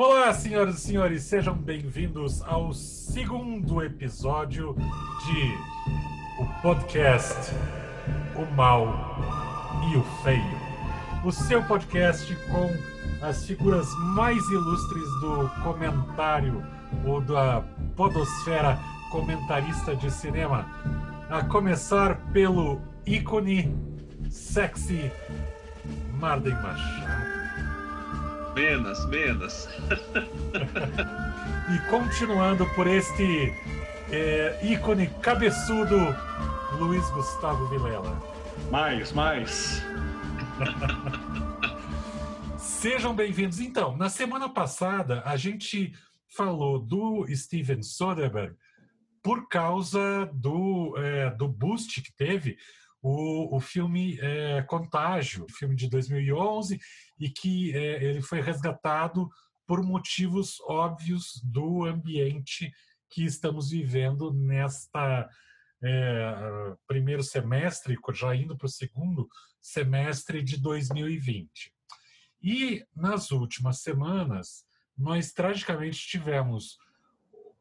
Olá, senhoras e senhores, sejam bem-vindos ao segundo episódio de o podcast O Mal e o Feio. O seu podcast com as figuras mais ilustres do comentário ou da podosfera comentarista de cinema. A começar pelo ícone sexy Marden Machado. Menos, menos. e continuando por este é, ícone cabeçudo, Luiz Gustavo Vilela. Mais, mais. Sejam bem-vindos. Então, na semana passada, a gente falou do Steven Soderbergh por causa do, é, do boost que teve o, o filme é, Contágio, filme de 2011, e que é, ele foi resgatado por motivos óbvios do ambiente que estamos vivendo nesta é, primeiro semestre, já indo para o segundo semestre de 2020. E nas últimas semanas, nós tragicamente tivemos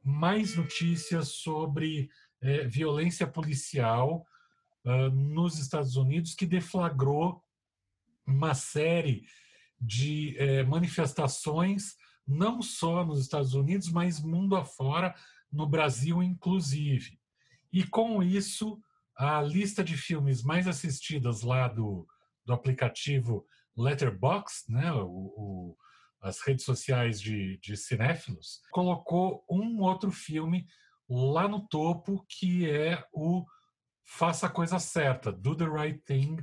mais notícias sobre é, violência policial uh, nos Estados Unidos, que deflagrou uma série de é, manifestações, não só nos Estados Unidos, mas mundo afora, no Brasil inclusive. E com isso, a lista de filmes mais assistidas lá do, do aplicativo Letterboxd, né, o, o, as redes sociais de, de cinéfilos, colocou um outro filme lá no topo, que é o Faça a Coisa Certa, Do the Right Thing,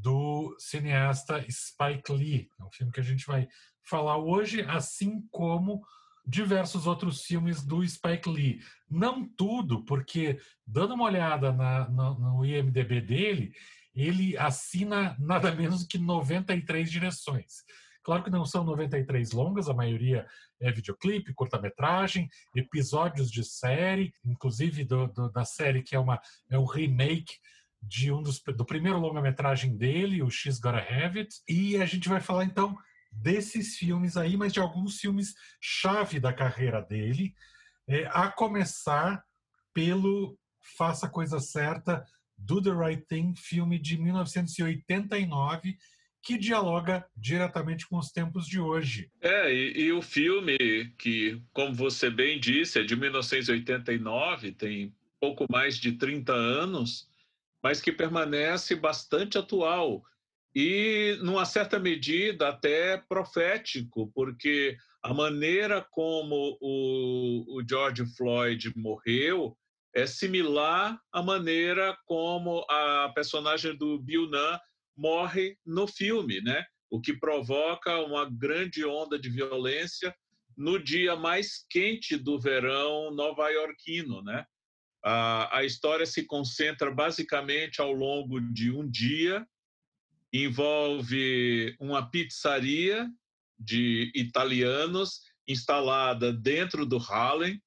do cineasta Spike Lee. É um filme que a gente vai falar hoje, assim como diversos outros filmes do Spike Lee. Não tudo, porque dando uma olhada na, no, IMDB dele, ele assina nada menos que 93 direções. Claro que não são 93 longas, a maioria é videoclipe, curta-metragem, episódios de série, inclusive do, do, da série que é, uma, é um remake de um dos, do primeiro longa-metragem dele, o X Gotta Have It. E a gente vai falar então desses filmes aí, mas de alguns filmes chave da carreira dele, é, a começar pelo Faça a Coisa Certa, Do the Right Thing, filme de 1989, que dialoga diretamente com os tempos de hoje. É, e, e, o filme, que, como você bem disse, é de 1989, tem pouco mais de 30 anos, mas que permanece bastante atual e, numa certa medida, até profético, porque a maneira como o, o George Floyd morreu é similar à maneira como a personagem do Bill Nunn morre no filme, né? O que provoca uma grande onda de violência no dia mais quente do verão nova-iorquino, né? A, a história se concentra basicamente ao longo de um dia, envolve uma pizzaria de italianos instalada dentro do Harlem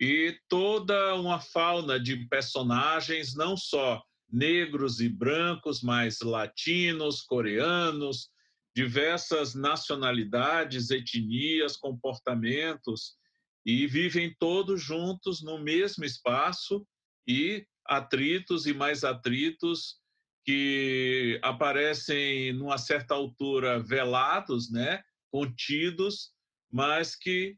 e toda uma fauna de personagens, não só negros e brancos, mas latinos, coreanos, diversas nacionalidades, etnias, comportamentos, e vivem todos juntos no mesmo espaço e atritos e mais atritos que aparecem numa certa altura velados, né, contidos, mas que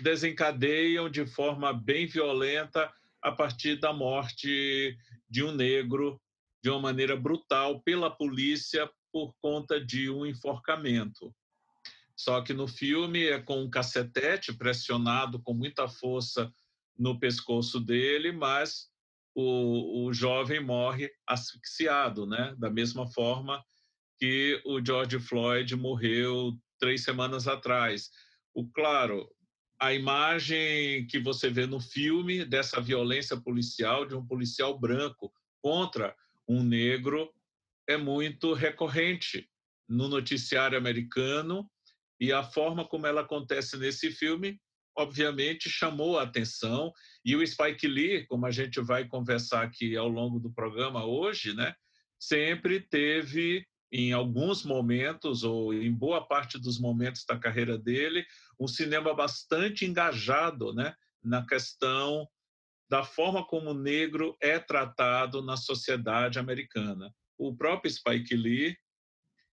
desencadeiam de forma bem violenta a partir da morte de um negro de uma maneira brutal pela polícia por conta de um enforcamento. Só que no filme é com um cacetete pressionado com muita força no pescoço dele, mas o, o jovem morre asfixiado, né? Da mesma forma que o George Floyd morreu três semanas atrás. O claro, a imagem que você vê no filme dessa violência policial de um policial branco contra um negro é muito recorrente no noticiário americano e a forma como ela acontece nesse filme, obviamente, chamou a atenção. E o Spike Lee, como a gente vai conversar aqui ao longo do programa hoje, né, sempre teve em alguns momentos, ou em boa parte dos momentos da carreira dele, um cinema bastante engajado né, na questão da forma como o negro é tratado na sociedade americana. O próprio Spike Lee,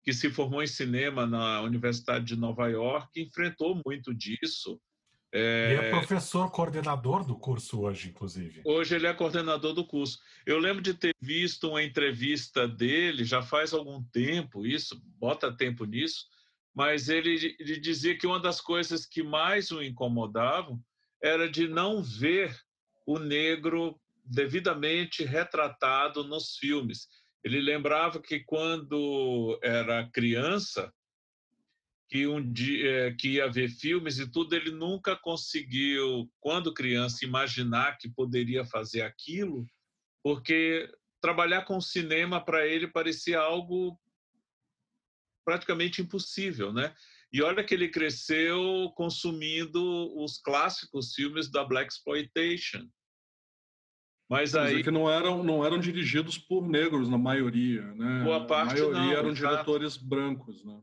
que se formou em cinema na Universidade de Nova York, enfrentou muito disso é... E é professor coordenador do curso hoje, inclusive. Hoje ele é coordenador do curso. Eu lembro de ter visto uma entrevista dele, já faz algum tempo isso, bota tempo nisso, mas ele, ele dizia que uma das coisas que mais o incomodavam era de não ver o negro devidamente retratado nos filmes. Ele lembrava que quando era criança, que um dia é, que ia ver filmes e tudo, ele nunca conseguiu, quando criança, imaginar que poderia fazer aquilo, porque trabalhar com cinema para ele parecia algo praticamente impossível, né? E olha que ele cresceu consumindo os clássicos filmes da black exploitation. Mas aí que não eram não eram dirigidos por negros na maioria, né? Boa parte a maioria não, eram diretores brancos, né?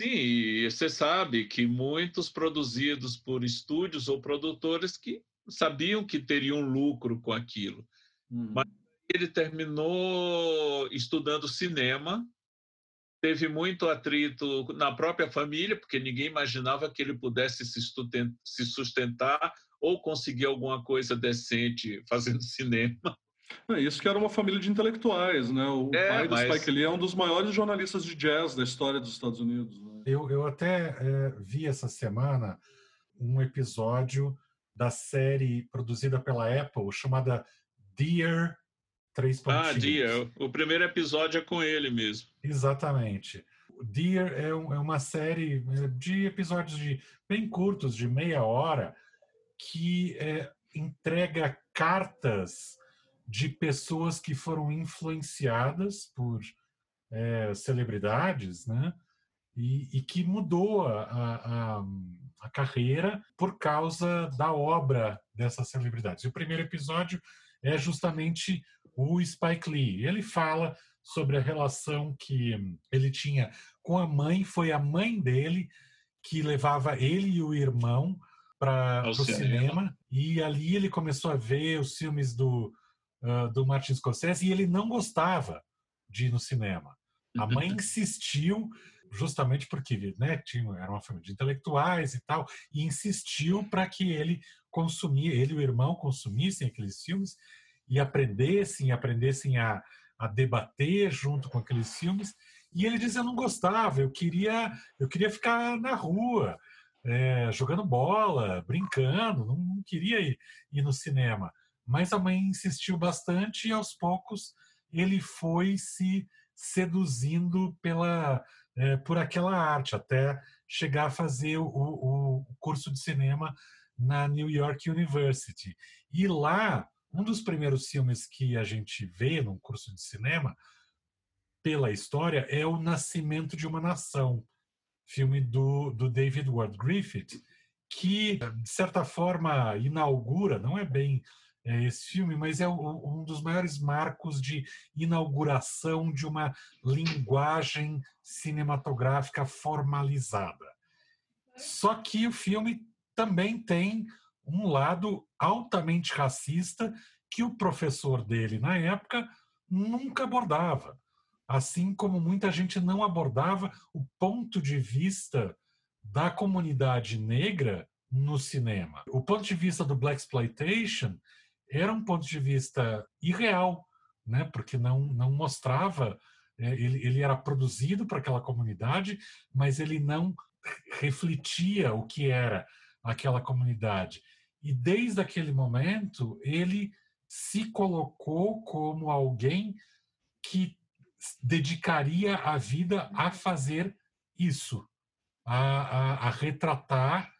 Sim, e você sabe que muitos produzidos por estúdios ou produtores que sabiam que teriam lucro com aquilo. Hum. Mas ele terminou estudando cinema, teve muito atrito na própria família, porque ninguém imaginava que ele pudesse se sustentar ou conseguir alguma coisa decente fazendo cinema. É isso que era uma família de intelectuais, né? O é, pai do mas... Spike Lee é um dos maiores jornalistas de jazz da história dos Estados Unidos. Né? Eu, eu até é, vi essa semana um episódio da série produzida pela Apple chamada Dear 3. Ah, Dear. O primeiro episódio é com ele mesmo. Exatamente. Dear é, é uma série é, de episódios de, bem curtos, de meia hora, que é, entrega cartas de pessoas que foram influenciadas por é, celebridades, né? E, e, que mudou a, a, a, carreira por causa da obra dessas celebridades. E o primeiro episódio é justamente o Spike Lee. Ele fala sobre a relação que ele tinha com a mãe, foi a mãe dele que levava ele e o irmão para o cinema. cinema. E ali ele começou a ver os filmes do uh, do Martin Scorsese e ele não gostava de ir no cinema. A mãe insistiu, justamente porque né, tinha, era uma família de intelectuais e tal, e insistiu para que ele consumia, ele e o irmão consumissem aqueles filmes e aprendessem, aprendessem a, a debater junto com aqueles filmes. E ele dizia: eu não gostava, eu queria, eu queria ficar na rua, é, jogando bola, brincando, não, não queria ir, ir no cinema. Mas a mãe insistiu bastante e aos poucos ele foi se seduzindo pela é, por aquela arte até chegar a fazer o, o, curso de cinema na New York University. E lá, um dos primeiros filmes que a gente vê num curso de cinema, pela história, é O Nascimento de uma Nação, filme do, do David Ward Griffith, que, de certa forma, inaugura, não é bem é, esse filme, mas é um dos maiores marcos de inauguração de uma linguagem cinematográfica formalizada. Só que o filme também tem um lado altamente racista que o professor dele na época nunca abordava, assim como muita gente não abordava o ponto de vista da comunidade negra no cinema. O ponto de vista do black exploitation era um ponto de vista irreal, né? porque não, não mostrava, é, ele, ele era produzido para aquela comunidade, mas ele não refletia o que era aquela comunidade. E desde aquele momento, ele se colocou como alguém que dedicaria a vida a fazer isso, a, a, a retratar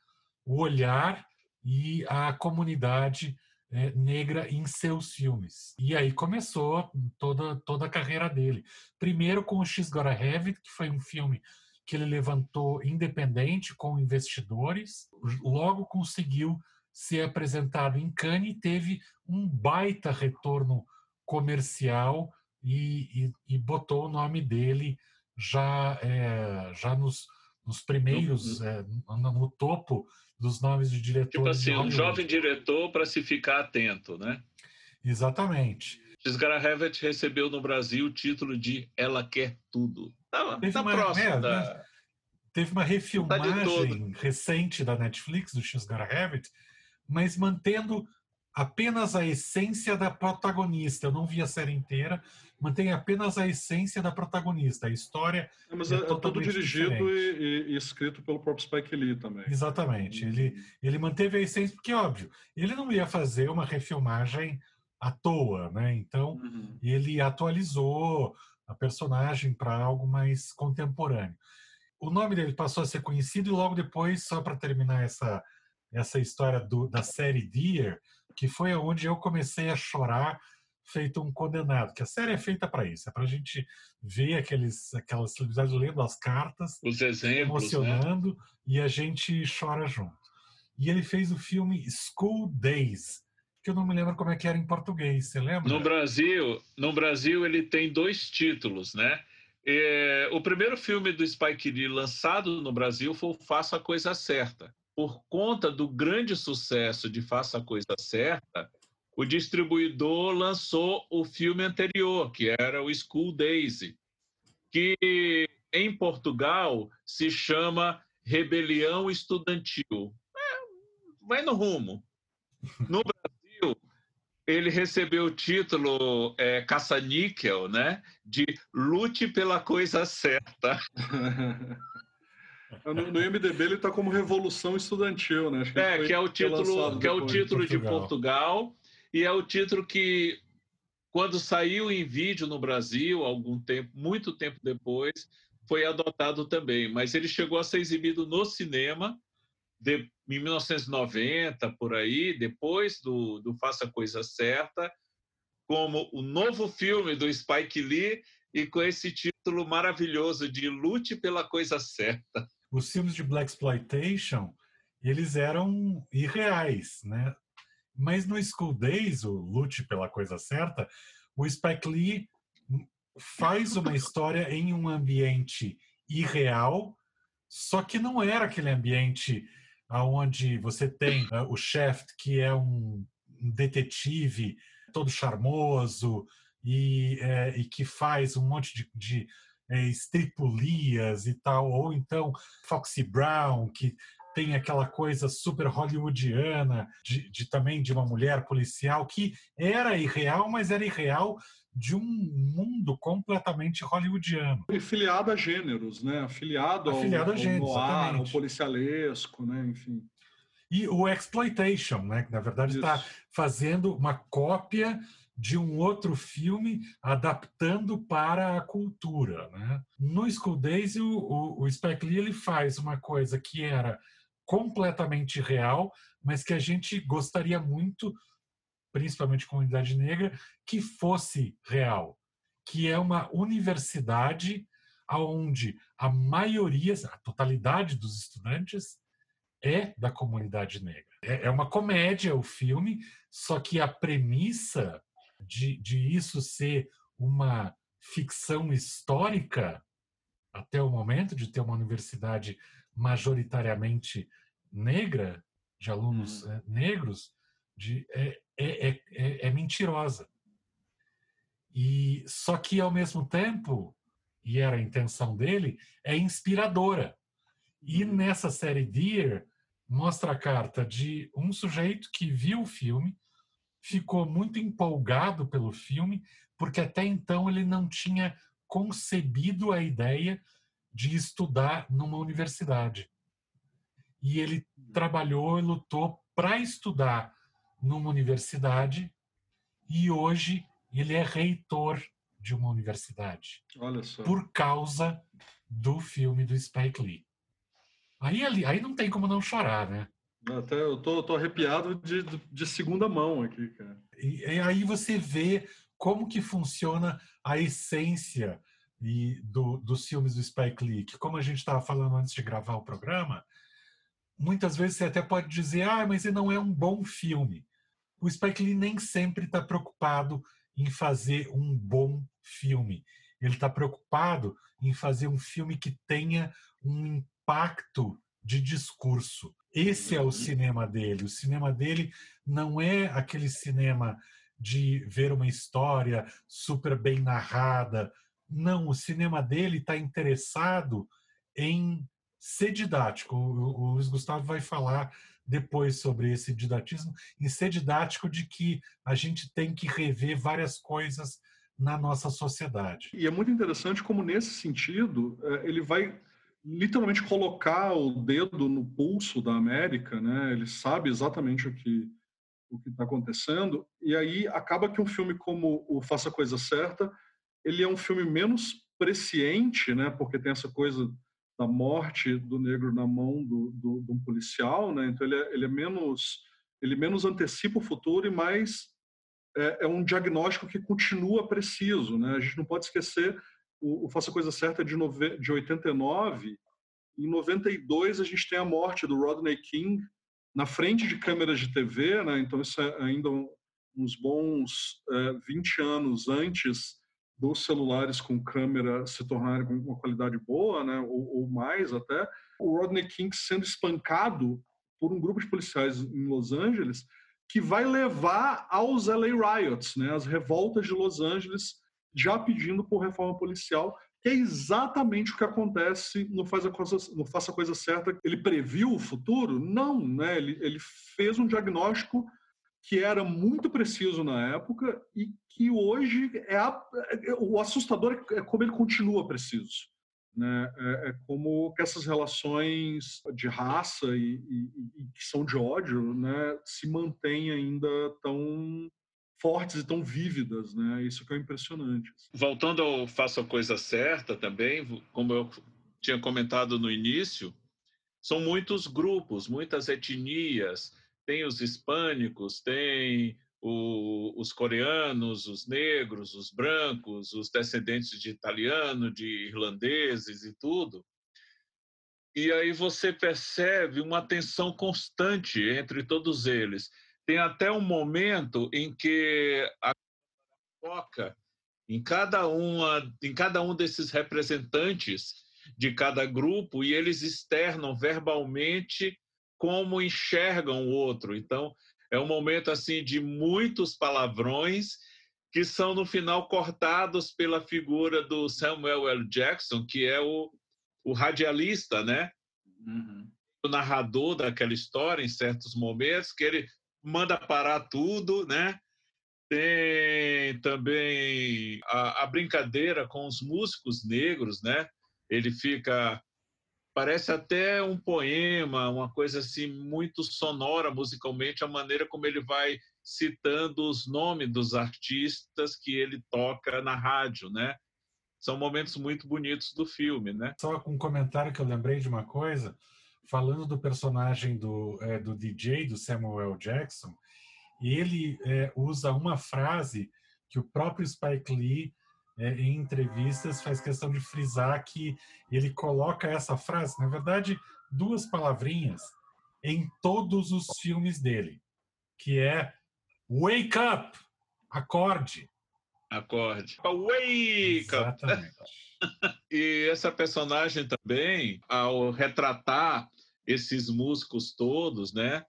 o olhar e a comunidade é, negra em seus filmes. E aí começou toda, toda a carreira dele. Primeiro com o X Gotta Have It, que foi um filme que ele levantou independente com investidores, logo conseguiu ser apresentado em Cannes e teve um baita retorno comercial e, e, e botou o nome dele já, é, já nos, nos primeiros, uhum. é, no, topo dos nomes de diretores. Tipo assim, um jovem diretor para se ficar atento, né? Exatamente. Gisgara Hevet recebeu no Brasil o título de Ela Quer Tudo. Tá, tá uma, próximo né, da... Né? Teve uma tá refilmagem tá recente da Netflix, do Gisgara Hevet, mas mantendo apenas a essência da protagonista. Eu não vi a série inteira, mantém apenas a essência da protagonista. A história é, mas é, é todo dirigido e, e, escrito pelo próprio Spike Lee também. Exatamente. Ele, ele manteve a essência, porque, óbvio, ele não ia fazer uma refilmagem à toa, né? Então, uhum. ele atualizou a personagem para algo mais contemporâneo. O nome dele passou a ser conhecido e logo depois, só para terminar essa, essa história do, da série Deer, que foi onde eu comecei a chorar feito um condenado, que a série é feita para isso, é para a gente ver aqueles, aquelas celebridades lendo as cartas, os exemplos, né? emocionando, né? e a gente chora junto. E ele fez o filme School Days, que eu não me lembro como é que era em português, você lembra? No Brasil, no Brasil ele tem dois títulos, né? É, o primeiro filme do Spike Lee lançado no Brasil foi o Faça a Coisa Certa, por conta do grande sucesso de Faça a Coisa Certa, o distribuidor lançou o filme anterior, que era o School Days, que em Portugal se chama Rebelião Estudantil. É, vai no rumo. No Brasil, ele recebeu o título é, caça-níquel, né? De Lute pela Coisa Certa. No, no IMDB ele está como Revolução Estudantil, né? Que é, que é o título, que é o título de Portugal e é o título que quando saiu em vídeo no Brasil, algum tempo, muito tempo depois, foi adotado também. Mas ele chegou a ser exibido no cinema de, em 1990, por aí, depois do, do Faça a Coisa Certa, como o novo filme do Spike Lee e com esse título maravilhoso de Lute pela Coisa Certa os filmes de black exploitation eles eram irreais, né? Mas no School Days, o Lute pela coisa certa, o Spike Lee faz uma história em um ambiente irreal, só que não era aquele ambiente aonde você tem uh, o chefe que é um detetive todo charmoso e, é, e que faz um monte de, de é, estripulias e tal, ou então Foxy Brown, que tem aquela coisa super hollywoodiana de, de, também de uma mulher policial que era irreal, mas era irreal de um mundo completamente hollywoodiano. E filiado a gêneros, né? Afiliado, Afiliado ao, a gêneros, noir, ao policialesco, né? Enfim. E o exploitation, né? Que na verdade está fazendo uma cópia de um outro filme adaptando para a cultura. Né? No School Days, o, o, o Spike Lee ele faz uma coisa que era completamente real, mas que a gente gostaria muito, principalmente comunidade negra, que fosse real, que é uma universidade onde a maioria, a totalidade dos estudantes é da comunidade negra. É, é uma comédia o filme, só que a premissa de, de isso ser uma ficção histórica até o momento de ter uma universidade majoritariamente negra, de alunos uhum. negros, de, é, é, é, é, mentirosa. E só que ao mesmo tempo, e era a intenção dele, é inspiradora. E uhum. nessa série Dear mostra a carta de um sujeito que viu o filme, ficou muito empolgado pelo filme, porque até então ele não tinha concebido a ideia de estudar numa universidade. E ele trabalhou e lutou para estudar numa universidade e hoje ele é reitor de uma universidade. Olha só. Por causa do filme do Spike Lee. Aí, aí não tem como não chorar, né? Até eu tô, tô arrepiado de, de segunda mão aqui, cara. E, e aí você vê como que funciona a essência e do, dos filmes do Spike Lee, que como a gente estava falando antes de gravar o programa, muitas vezes você até pode dizer, ah, mas ele não é um bom filme. O Spike Lee nem sempre está preocupado em fazer um bom filme. ele está preocupado em fazer um filme que tenha um impacto de discurso. Esse é o uhum. cinema dele. O cinema dele não é aquele cinema de ver uma história super bem narrada. Não, o cinema dele está interessado em ser didático. O, Luiz Gustavo vai falar depois sobre esse didatismo, em ser didático de que a gente tem que rever várias coisas na nossa sociedade. E é muito interessante como, nesse sentido, é, ele vai literalmente colocar o dedo no pulso da América, né? Ele sabe exatamente o que o que está acontecendo e aí acaba que um filme como o Faça a Coisa Certa ele é um filme menos presciente, né? Porque tem essa coisa da morte do negro na mão do, do, de um policial, né? Então ele é, ele é menos ele menos antecipa o futuro e mais é, é, um diagnóstico que continua preciso, né? A gente não pode esquecer o, o Faça a Coisa Certa de, nove, de 89. Em 92 a gente tem a morte do Rodney King na frente de câmeras de TV, né? Então isso é ainda uns bons é, 20 anos antes dos celulares com câmera se tornarem com uma qualidade boa, né? Ou, ou mais até. O Rodney King sendo espancado por um grupo de policiais em Los Angeles que vai levar aos LA Riots, né? As revoltas de Los Angeles já pedindo por reforma policial, que é exatamente o que acontece no Faz a Coisa, no Faça a Coisa Certa. Ele previu o futuro? Não, né? Ele, ele fez um diagnóstico que era muito preciso na época e que hoje é, a, é o assustador é como ele continua preciso. Né? É, é como que essas relações de raça e, e, e que são de ódio né, se mantêm ainda tão fortes e tão vívidas, né? Isso que é impressionante. Voltando ao faça a coisa certa também, como eu tinha comentado no início, são muitos grupos, muitas etnias. Tem os hispânicos, tem o, os coreanos, os negros, os brancos, os descendentes de italiano, de irlandeses e tudo. E aí você percebe uma tensão constante entre todos eles tem até um momento em que a foca em cada uma, em cada um desses representantes de cada grupo e eles externam verbalmente como enxergam o outro. Então, é um momento assim de muitos palavrões que são no final cortados pela figura do Samuel L. Jackson, que é o, o radialista, né? Uhum. O narrador daquela história em certos momentos, que ele manda parar tudo, né? Tem também a, a, brincadeira com os músicos negros, né? Ele fica parece até um poema, uma coisa assim muito sonora musicalmente, a maneira como ele vai citando os nomes dos artistas que ele toca na rádio, né? São momentos muito bonitos do filme, né? Só com um comentário que eu lembrei de uma coisa falando do personagem do, é, do DJ, do Samuel Jackson, ele é, usa uma frase que o próprio Spike Lee, é, em entrevistas, faz questão de frisar que ele coloca essa frase, na verdade, duas palavrinhas, em todos os filmes dele, que é Wake up! Acorde! Acorde. Wake Exatamente. up! e essa personagem também, ao retratar esses músicos todos, né?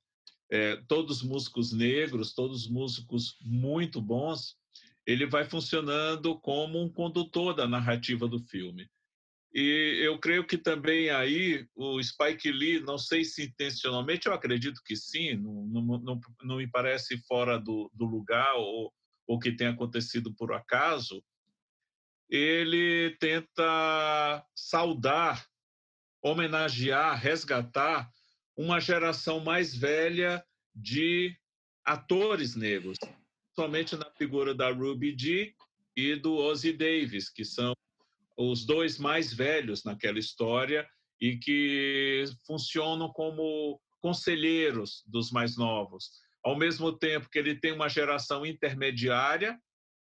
É, todos músicos negros, todos músicos muito bons, ele vai funcionando como um condutor da narrativa do filme. E eu creio que também aí o Spike Lee, não sei se intencionalmente, eu acredito que sim, não, não, não, não me parece fora do, do lugar ou, ou que tenha acontecido por acaso, ele tenta saudar homenagear, resgatar uma geração mais velha de atores negros, somente na figura da Ruby Dee e do Ozzy Davis, que são os dois mais velhos naquela história e que funcionam como conselheiros dos mais novos. Ao mesmo tempo que ele tem uma geração intermediária,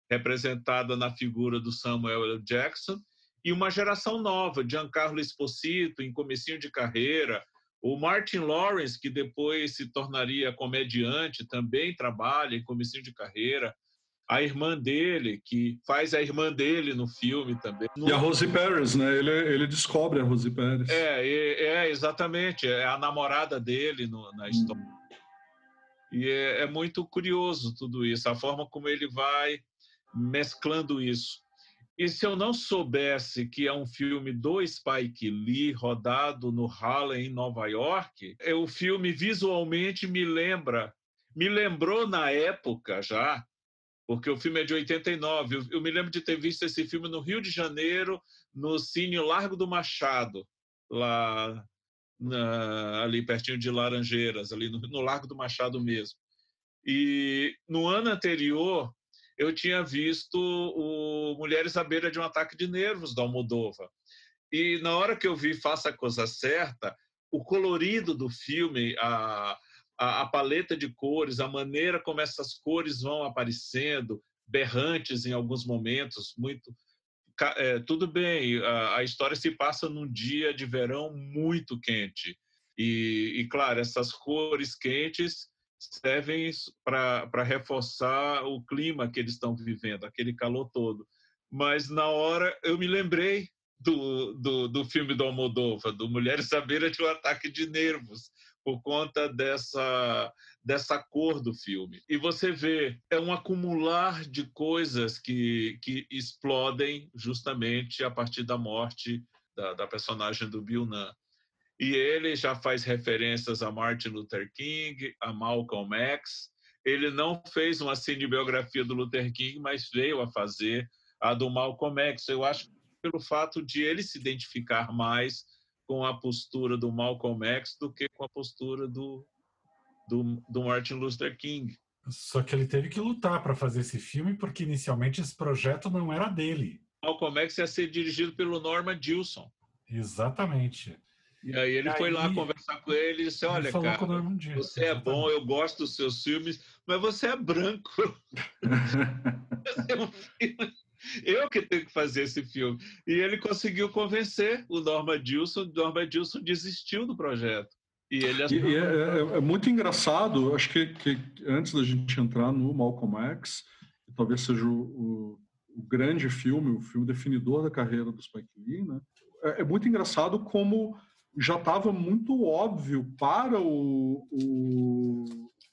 representada na figura do Samuel L. Jackson, e uma geração nova, Giancarlo Esposito, em comecinho de carreira, o Martin Lawrence, que depois se tornaria comediante, também trabalha em comecinho de carreira. a irmã dele, que faz a irmã dele no filme também. E a Rosie Paris, né? Ele, ele descobre a Rosie Paris. É, é, é exatamente. É a namorada dele no, na história. Hum. E é, é muito curioso tudo isso, a forma como ele vai mesclando isso. E se eu não soubesse que é um filme do Spike Lee, rodado no Harlem, em Nova York, é, o filme visualmente me lembra, me lembrou na época já, porque o filme é de 89. Eu, me lembro de ter visto esse filme no Rio de Janeiro, no Cine Largo do Machado, lá na, ali pertinho de Laranjeiras, ali no, no Largo do Machado mesmo. E no ano anterior, eu tinha visto o Mulheres à Beira de um Ataque de Nervos, da Almodova. E na hora que eu vi Faça a Coisa Certa, o colorido do filme, a, a, a, paleta de cores, a maneira como essas cores vão aparecendo, berrantes em alguns momentos, muito. É, tudo bem, a, a, história se passa num dia de verão muito quente. E, e claro, essas cores quentes servem para reforçar o clima que eles estão vivendo, aquele calor todo. Mas na hora eu me lembrei do, do, do filme do Almodóvar, do Mulheres à beira de um ataque de nervos, por conta dessa, dessa cor do filme. E você vê, é um acumular de coisas que, que explodem justamente a partir da morte da, da personagem do Bill Nunn. E ele já faz referências a Martin Luther King, a Malcolm X. Ele não fez uma cinebiografia do Luther King, mas veio a fazer a do Malcolm X. Eu acho pelo fato de ele se identificar mais com a postura do Malcolm X do que com a postura do, do, do Martin Luther King. Só que ele teve que lutar para fazer esse filme, porque inicialmente esse projeto não era dele. Malcolm X ia ser dirigido pelo Norman Gilson. Exatamente. E aí ele foi lá conversar com ele e disse: Olha, cara, você é bom, eu gosto dos seus filmes, mas você é branco. eu que tenho que fazer esse filme. E ele conseguiu convencer o Norma Dilson. O Norma Dilson desistiu do projeto. E ele e, e é, é, é, muito engraçado, acho que, que, antes da gente entrar no Malcolm X, que talvez seja o, o, o, grande filme, o filme definidor da carreira do Spike Lee, né? é, é muito engraçado como já estava muito óbvio para o, o,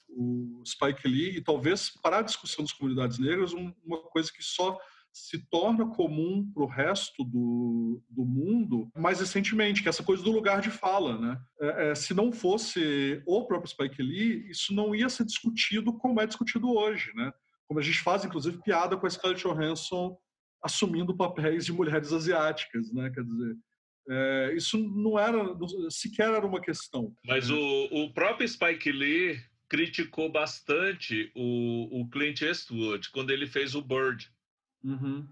o, Spike Lee e talvez para a discussão das comunidades negras uma coisa que só se torna comum para o resto do, do mundo mais recentemente, que é essa coisa do lugar de fala. Né? É, é, se não fosse o próprio Spike Lee, isso não ia ser discutido como é discutido hoje. Né? Como a gente faz, inclusive, piada com a Scarlett Johansson assumindo papéis de mulheres asiáticas. Né? Quer dizer, é, isso não era, sequer era uma questão. Mas o, o próprio Spike Lee criticou bastante o, o Clint Eastwood quando ele fez o Bird. Uhum.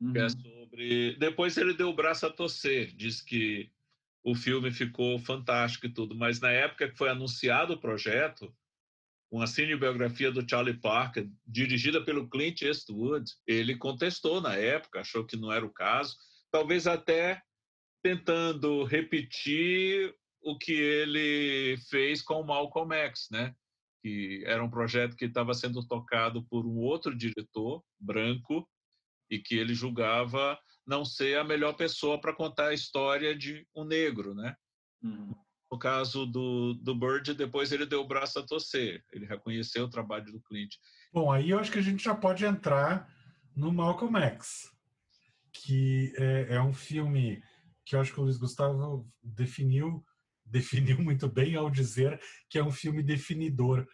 Uhum. É sobre... Depois ele deu o braço a torcer, diz que o filme ficou fantástico e tudo, mas na época que foi anunciado o projeto, uma cinebiografia do Charlie Parker, dirigida pelo Clint Eastwood, ele contestou na época, achou que não era o caso, talvez até tentando repetir o que ele fez com o Malcolm X, né? Que era um projeto que estava sendo tocado por um outro diretor branco e que ele julgava não ser a melhor pessoa para contar a história de um negro, né? Uhum. No caso do, do Bird, depois ele deu o braço a torcer. Ele reconheceu o trabalho do Clint. Bom, aí eu acho que a gente já pode entrar no Malcolm X, que é, é um filme que eu acho que o Luiz Gustavo definiu definiu muito bem ao dizer que é um filme definidor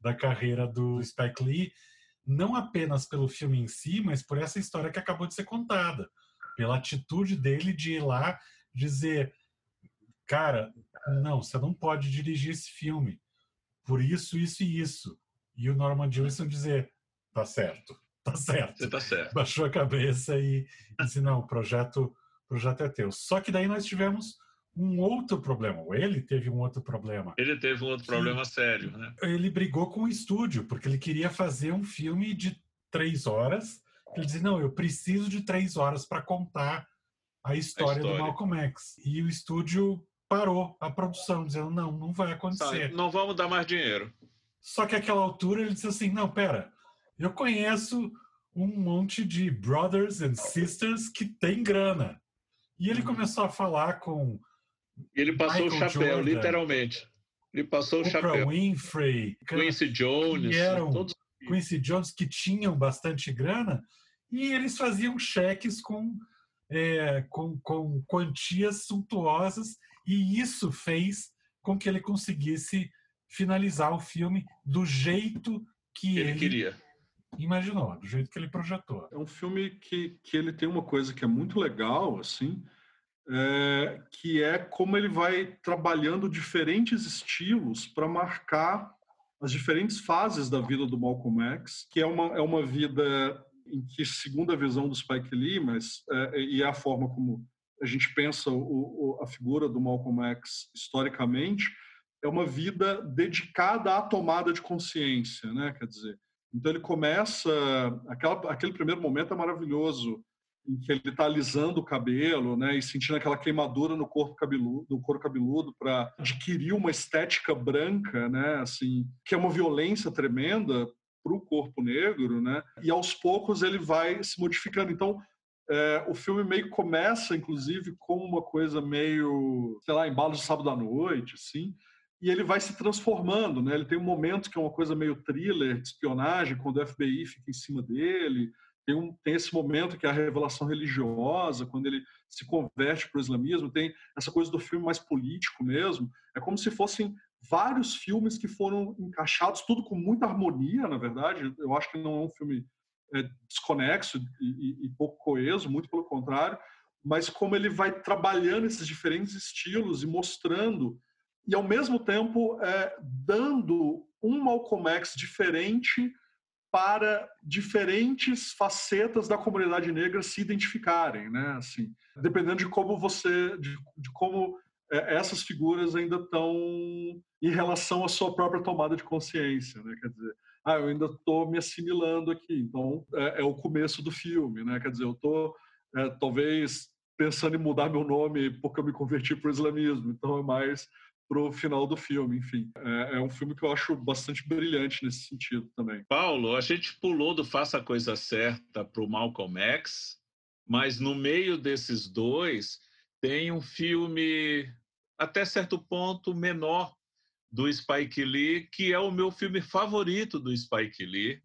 da carreira do Spike Lee, não apenas pelo filme em si, mas por essa história que acabou de ser contada, pela atitude dele de ir lá dizer, cara, não, você não pode dirigir esse filme por isso, isso e isso. E o Norman Jewison dizer, tá certo, tá certo. Você tá certo. Baixou a cabeça e disse, não, o projeto projeto é teu. Só que daí nós tivemos um outro problema. Ele teve um outro problema. Ele teve um outro problema sério, né? Ele brigou com o estúdio porque ele queria fazer um filme de três horas. Ele dizia não, eu preciso de três horas para contar a história, a história, do Malcolm X. E o estúdio parou a produção, dizendo não, não vai acontecer. Não vamos dar mais dinheiro. Só que àquela altura ele disse assim, não, pera, eu conheço um monte de brothers and sisters que tem grana. E ele uhum. começou a falar com. Ele passou Michael o chapéu, Jordan, literalmente. Ele passou o Oprah chapéu. Winfrey, Quincy Jones, que eram todos... Quincy Jones que tinham bastante grana e eles faziam cheques com, é, com, com quantias suntuosas e isso fez com que ele conseguisse finalizar o filme do jeito que ele, ele queria imaginou, do jeito que ele projetou. É um filme que, que ele tem uma coisa que é muito legal, assim, é, que é como ele vai trabalhando diferentes estilos para marcar as diferentes fases da vida do Malcolm X, que é uma, é uma vida em que, segundo a visão do Spike Lee, mas, é, e a forma como a gente pensa o, o, a figura do Malcolm X historicamente, é uma vida dedicada à tomada de consciência, né? Quer dizer, então ele começa aquela, aquele primeiro momento é maravilhoso em que ele está alisando o cabelo, né, e sentindo aquela queimadura no corpo cabeludo, no couro cabeludo para adquirir uma estética branca, né, assim, que é uma violência tremenda para o corpo negro, né? E aos poucos ele vai se modificando. Então é, o filme meio começa, inclusive, com uma coisa meio, sei lá, embalo de sábado à noite, assim, e ele vai se transformando, né? Ele tem um momento que é uma coisa meio thriller, de espionagem, quando o FBI fica em cima dele. Tem, um, tem esse momento que é a revelação religiosa, quando ele se converte para o islamismo. Tem essa coisa do filme mais político mesmo. É como se fossem vários filmes que foram encaixados, tudo com muita harmonia, na verdade. Eu acho que não é um filme é, desconexo e, e, pouco coeso, muito pelo contrário, mas como ele vai trabalhando esses diferentes estilos e mostrando, e ao mesmo tempo é, dando um Malcolm X diferente para diferentes facetas da comunidade negra se identificarem, né? Assim, dependendo de como você, de, de como é, essas figuras ainda estão em relação à sua própria tomada de consciência, né? Quer dizer, ah, eu ainda estou me assimilando aqui, então é, é, o começo do filme, né? Quer dizer, eu estou é, talvez pensando em mudar meu nome porque eu me converti para o islamismo, então é mais para o final do filme, enfim. É, é, um filme que eu acho bastante brilhante nesse sentido também. Paulo, a gente pulou do Faça a Coisa Certa para o Malcolm X, mas no meio desses dois tem um filme até certo ponto menor do Spike Lee, que é o meu filme favorito do Spike Lee,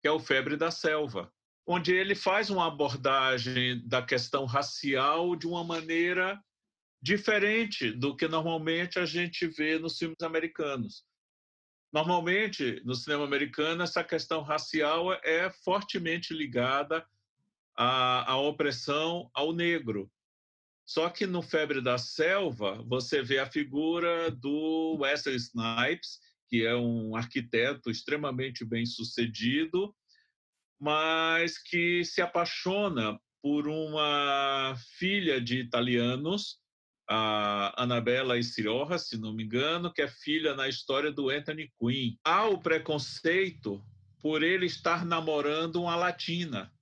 que é o Febre da Selva, onde ele faz uma abordagem da questão racial de uma maneira diferente do que normalmente a gente vê nos filmes americanos. Normalmente, no cinema americano, essa questão racial é fortemente ligada à, à opressão ao negro. Só que no Febre da Selva, você vê a figura do Wesley Snipes, que é um arquiteto extremamente bem sucedido, mas que se apaixona por uma filha de italianos, a Anabela Isirorra, se não me engano, que é filha na história do Anthony Quinn. Há o preconceito por ele estar namorando uma latina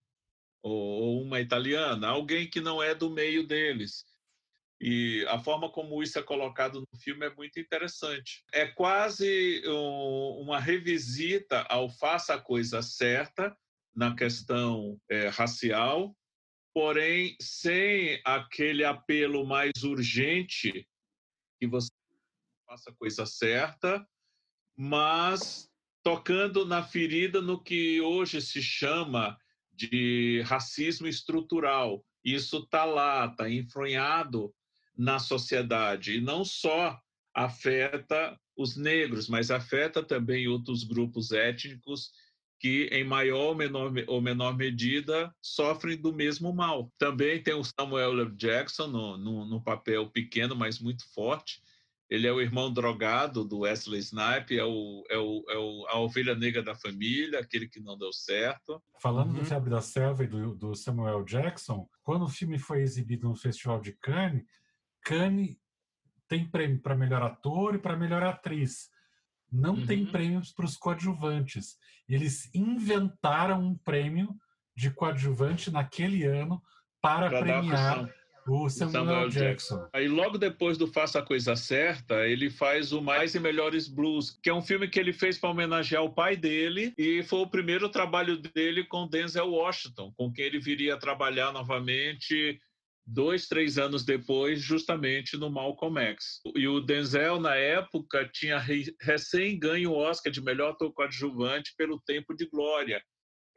ou uma italiana, alguém que não é do meio deles. E a forma como isso é colocado no filme é muito interessante. É quase um, uma revisita ao faça a coisa certa na questão é, racial, porém sem aquele apelo mais urgente que você faça a coisa certa, mas tocando na ferida no que hoje se chama de racismo estrutural. Isso está lá, está enfronhado na sociedade e não só afeta os negros, mas afeta também outros grupos étnicos que, em maior ou menor, ou menor medida, sofrem do mesmo mal. Também tem o Samuel L. Jackson, no, no, no papel pequeno, mas muito forte, ele é o irmão drogado do Wesley Snipe, é, o, é, o, é o, a ovelha negra da família, aquele que não deu certo. Falando uhum. do Febre da Selva e do, do, Samuel Jackson, quando o filme foi exibido no Festival de Cannes, Cannes tem prêmio para melhor ator e para melhor atriz. Não uhum. tem prêmios para os coadjuvantes. Eles inventaram um prêmio de coadjuvante naquele ano para, para premiar O Samuel, Samuel Jackson. Jackson. Aí logo depois do Faça a Coisa Certa, ele faz o Mais e Melhores Blues, que é um filme que ele fez para homenagear o pai dele e foi o primeiro trabalho dele com Denzel Washington, com quem ele viria a trabalhar novamente dois, três anos depois, justamente no Malcolm X. E o Denzel, na época, tinha recém ganho o Oscar de melhor ator coadjuvante pelo Tempo de Glória.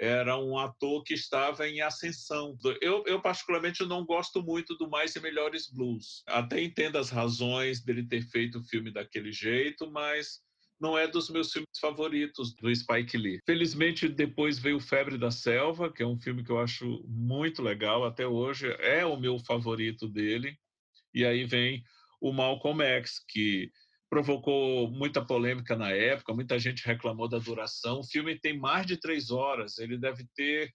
Era um ator que estava em ascensão. Eu, eu, particularmente, não gosto muito do Mais e Melhores Blues. Até entendo as razões dele ter feito o filme daquele jeito, mas não é dos meus filmes favoritos do Spike Lee. Felizmente, depois veio Febre da Selva, que é um filme que eu acho muito legal até hoje, é o meu favorito dele. E aí vem o Malcolm X, que provocou muita polêmica na época, muita gente reclamou da duração. O filme tem mais de três horas, ele deve ter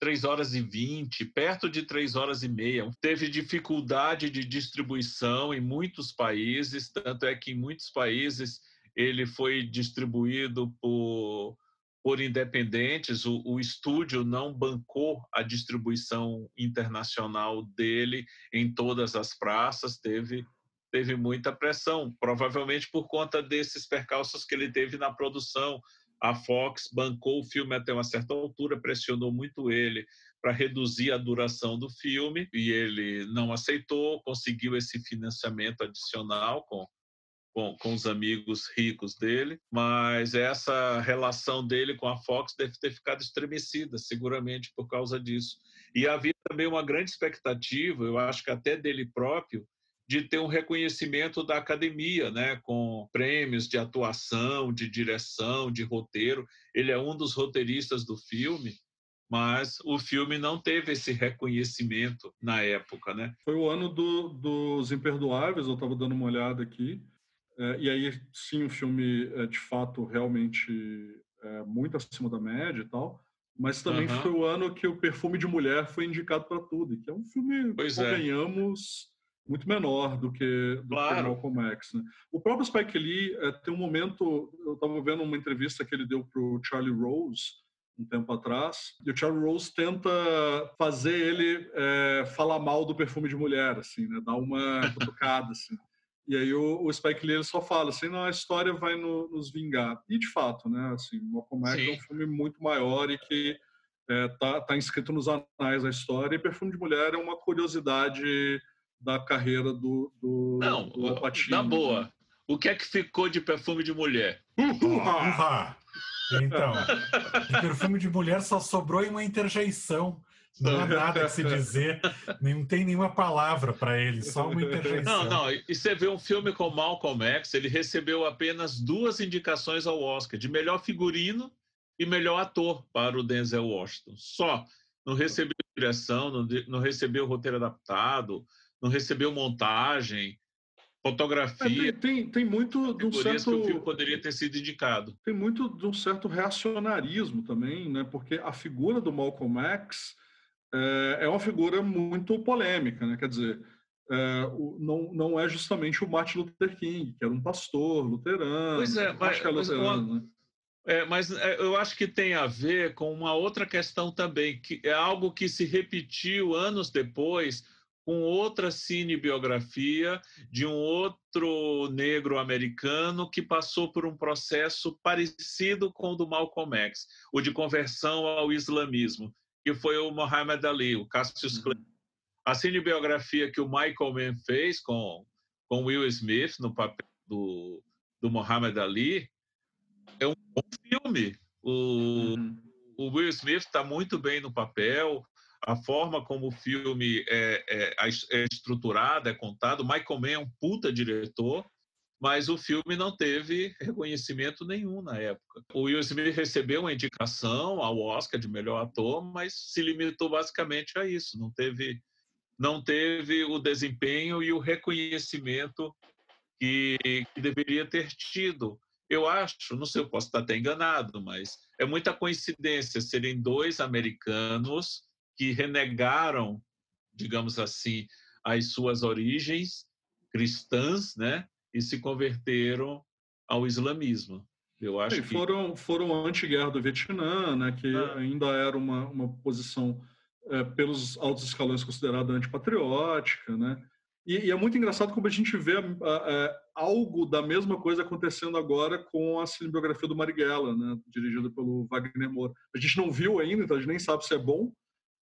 três horas e vinte, perto de três horas e meia. Teve dificuldade de distribuição em muitos países, tanto é que em muitos países ele foi distribuído por, por independentes. O, o estúdio não bancou a distribuição internacional dele em todas as praças, teve teve muita pressão, provavelmente por conta desses percalços que ele teve na produção, a Fox bancou o filme até uma certa altura, pressionou muito ele para reduzir a duração do filme e ele não aceitou, conseguiu esse financiamento adicional com, com, com os amigos ricos dele, mas essa relação dele com a Fox deve ter ficado estremecida, seguramente por causa disso. E havia também uma grande expectativa, eu acho que até dele próprio, de ter um reconhecimento da academia, né, com prêmios de atuação, de direção, de roteiro. Ele é um dos roteiristas do filme, mas o filme não teve esse reconhecimento na época, né? Foi o ano do, dos Imperdoáveis, eu estava dando uma olhada aqui, e aí sim o filme é de fato realmente é, muito acima da média e tal, mas também uhum. foi o ano que o Perfume de Mulher foi indicado para tudo, que é um filme, pois convenhamos, é muito menor do que, do claro. que Malcolm X. Né? O próprio Spike Lee é, tem um momento, eu estava vendo uma entrevista que ele deu para o Charlie Rose um tempo atrás, e o Charlie Rose tenta fazer ele é, falar mal do perfume de mulher, assim, né? Dar uma cutucada, assim. E aí o, o Spike Lee ele só fala assim, não, a história vai no, nos vingar. E de fato, né? Assim, Malcolm X Sim. é um filme muito maior e que é, tá, tá inscrito nos anais da história. E Perfume de Mulher é uma curiosidade da carreira do, do, Não, do Na boa. O que é que ficou de perfume de mulher? Uhá! Então, de perfume de mulher só sobrou em uma interjeição. Não há nada a se dizer, não tem nenhuma palavra para ele, só uma interjeição. Não, não, e você vê um filme com Malcolm X, ele recebeu apenas duas indicações ao Oscar, de melhor figurino e melhor ator para o Denzel Washington. Só. Não recebeu direção, não, não recebeu roteiro adaptado, não recebeu montagem, fotografia. É, tem, tem, tem, muito de um certo. Que o filme poderia ter sido indicado. Tem muito de um certo reacionarismo também, né? Porque a figura do Malcolm X é, é uma figura muito polêmica, né? Quer dizer. É, o, não, não é justamente o Martin Luther King, que era um pastor luterano. Pois é, mas, é luterano, uma, né? É, mas é, eu acho que tem a ver com uma outra questão também, que é algo que se repetiu anos depois com outra cinebiografia de um outro negro americano que passou por um processo parecido com o do Malcolm X, o de conversão ao islamismo, que foi o Muhammad Ali, o Cassius uhum. Clay. A cinebiografia que o Michael Mann fez com, com Will Smith no papel do, do Muhammad Ali é um bom filme. O, uhum. o Will Smith está muito bem no papel, a forma como o filme é, é, é estruturado, é contado. Michael Mann é um puta diretor, mas o filme não teve reconhecimento nenhum na época. O Will Smith recebeu uma indicação ao Oscar de melhor ator, mas se limitou basicamente a isso. Não teve, não teve o desempenho e o reconhecimento que, que deveria ter tido. Eu acho, não sei, eu posso estar até enganado, mas é muita coincidência serem dois americanos que renegaram, digamos assim, as suas origens cristãs, né, e se converteram ao islamismo. Eu acho que foram foram anti-guerra do Vietnã, né, que ah. ainda era uma, uma posição é, pelos altos escalões considerada antipatriótica, né? E, e, é muito engraçado como a gente vê algo da mesma coisa acontecendo agora com a cinebiografia do Marighella, né? dirigida pelo Wagner Moura. A gente não viu ainda, então a gente nem sabe se é bom,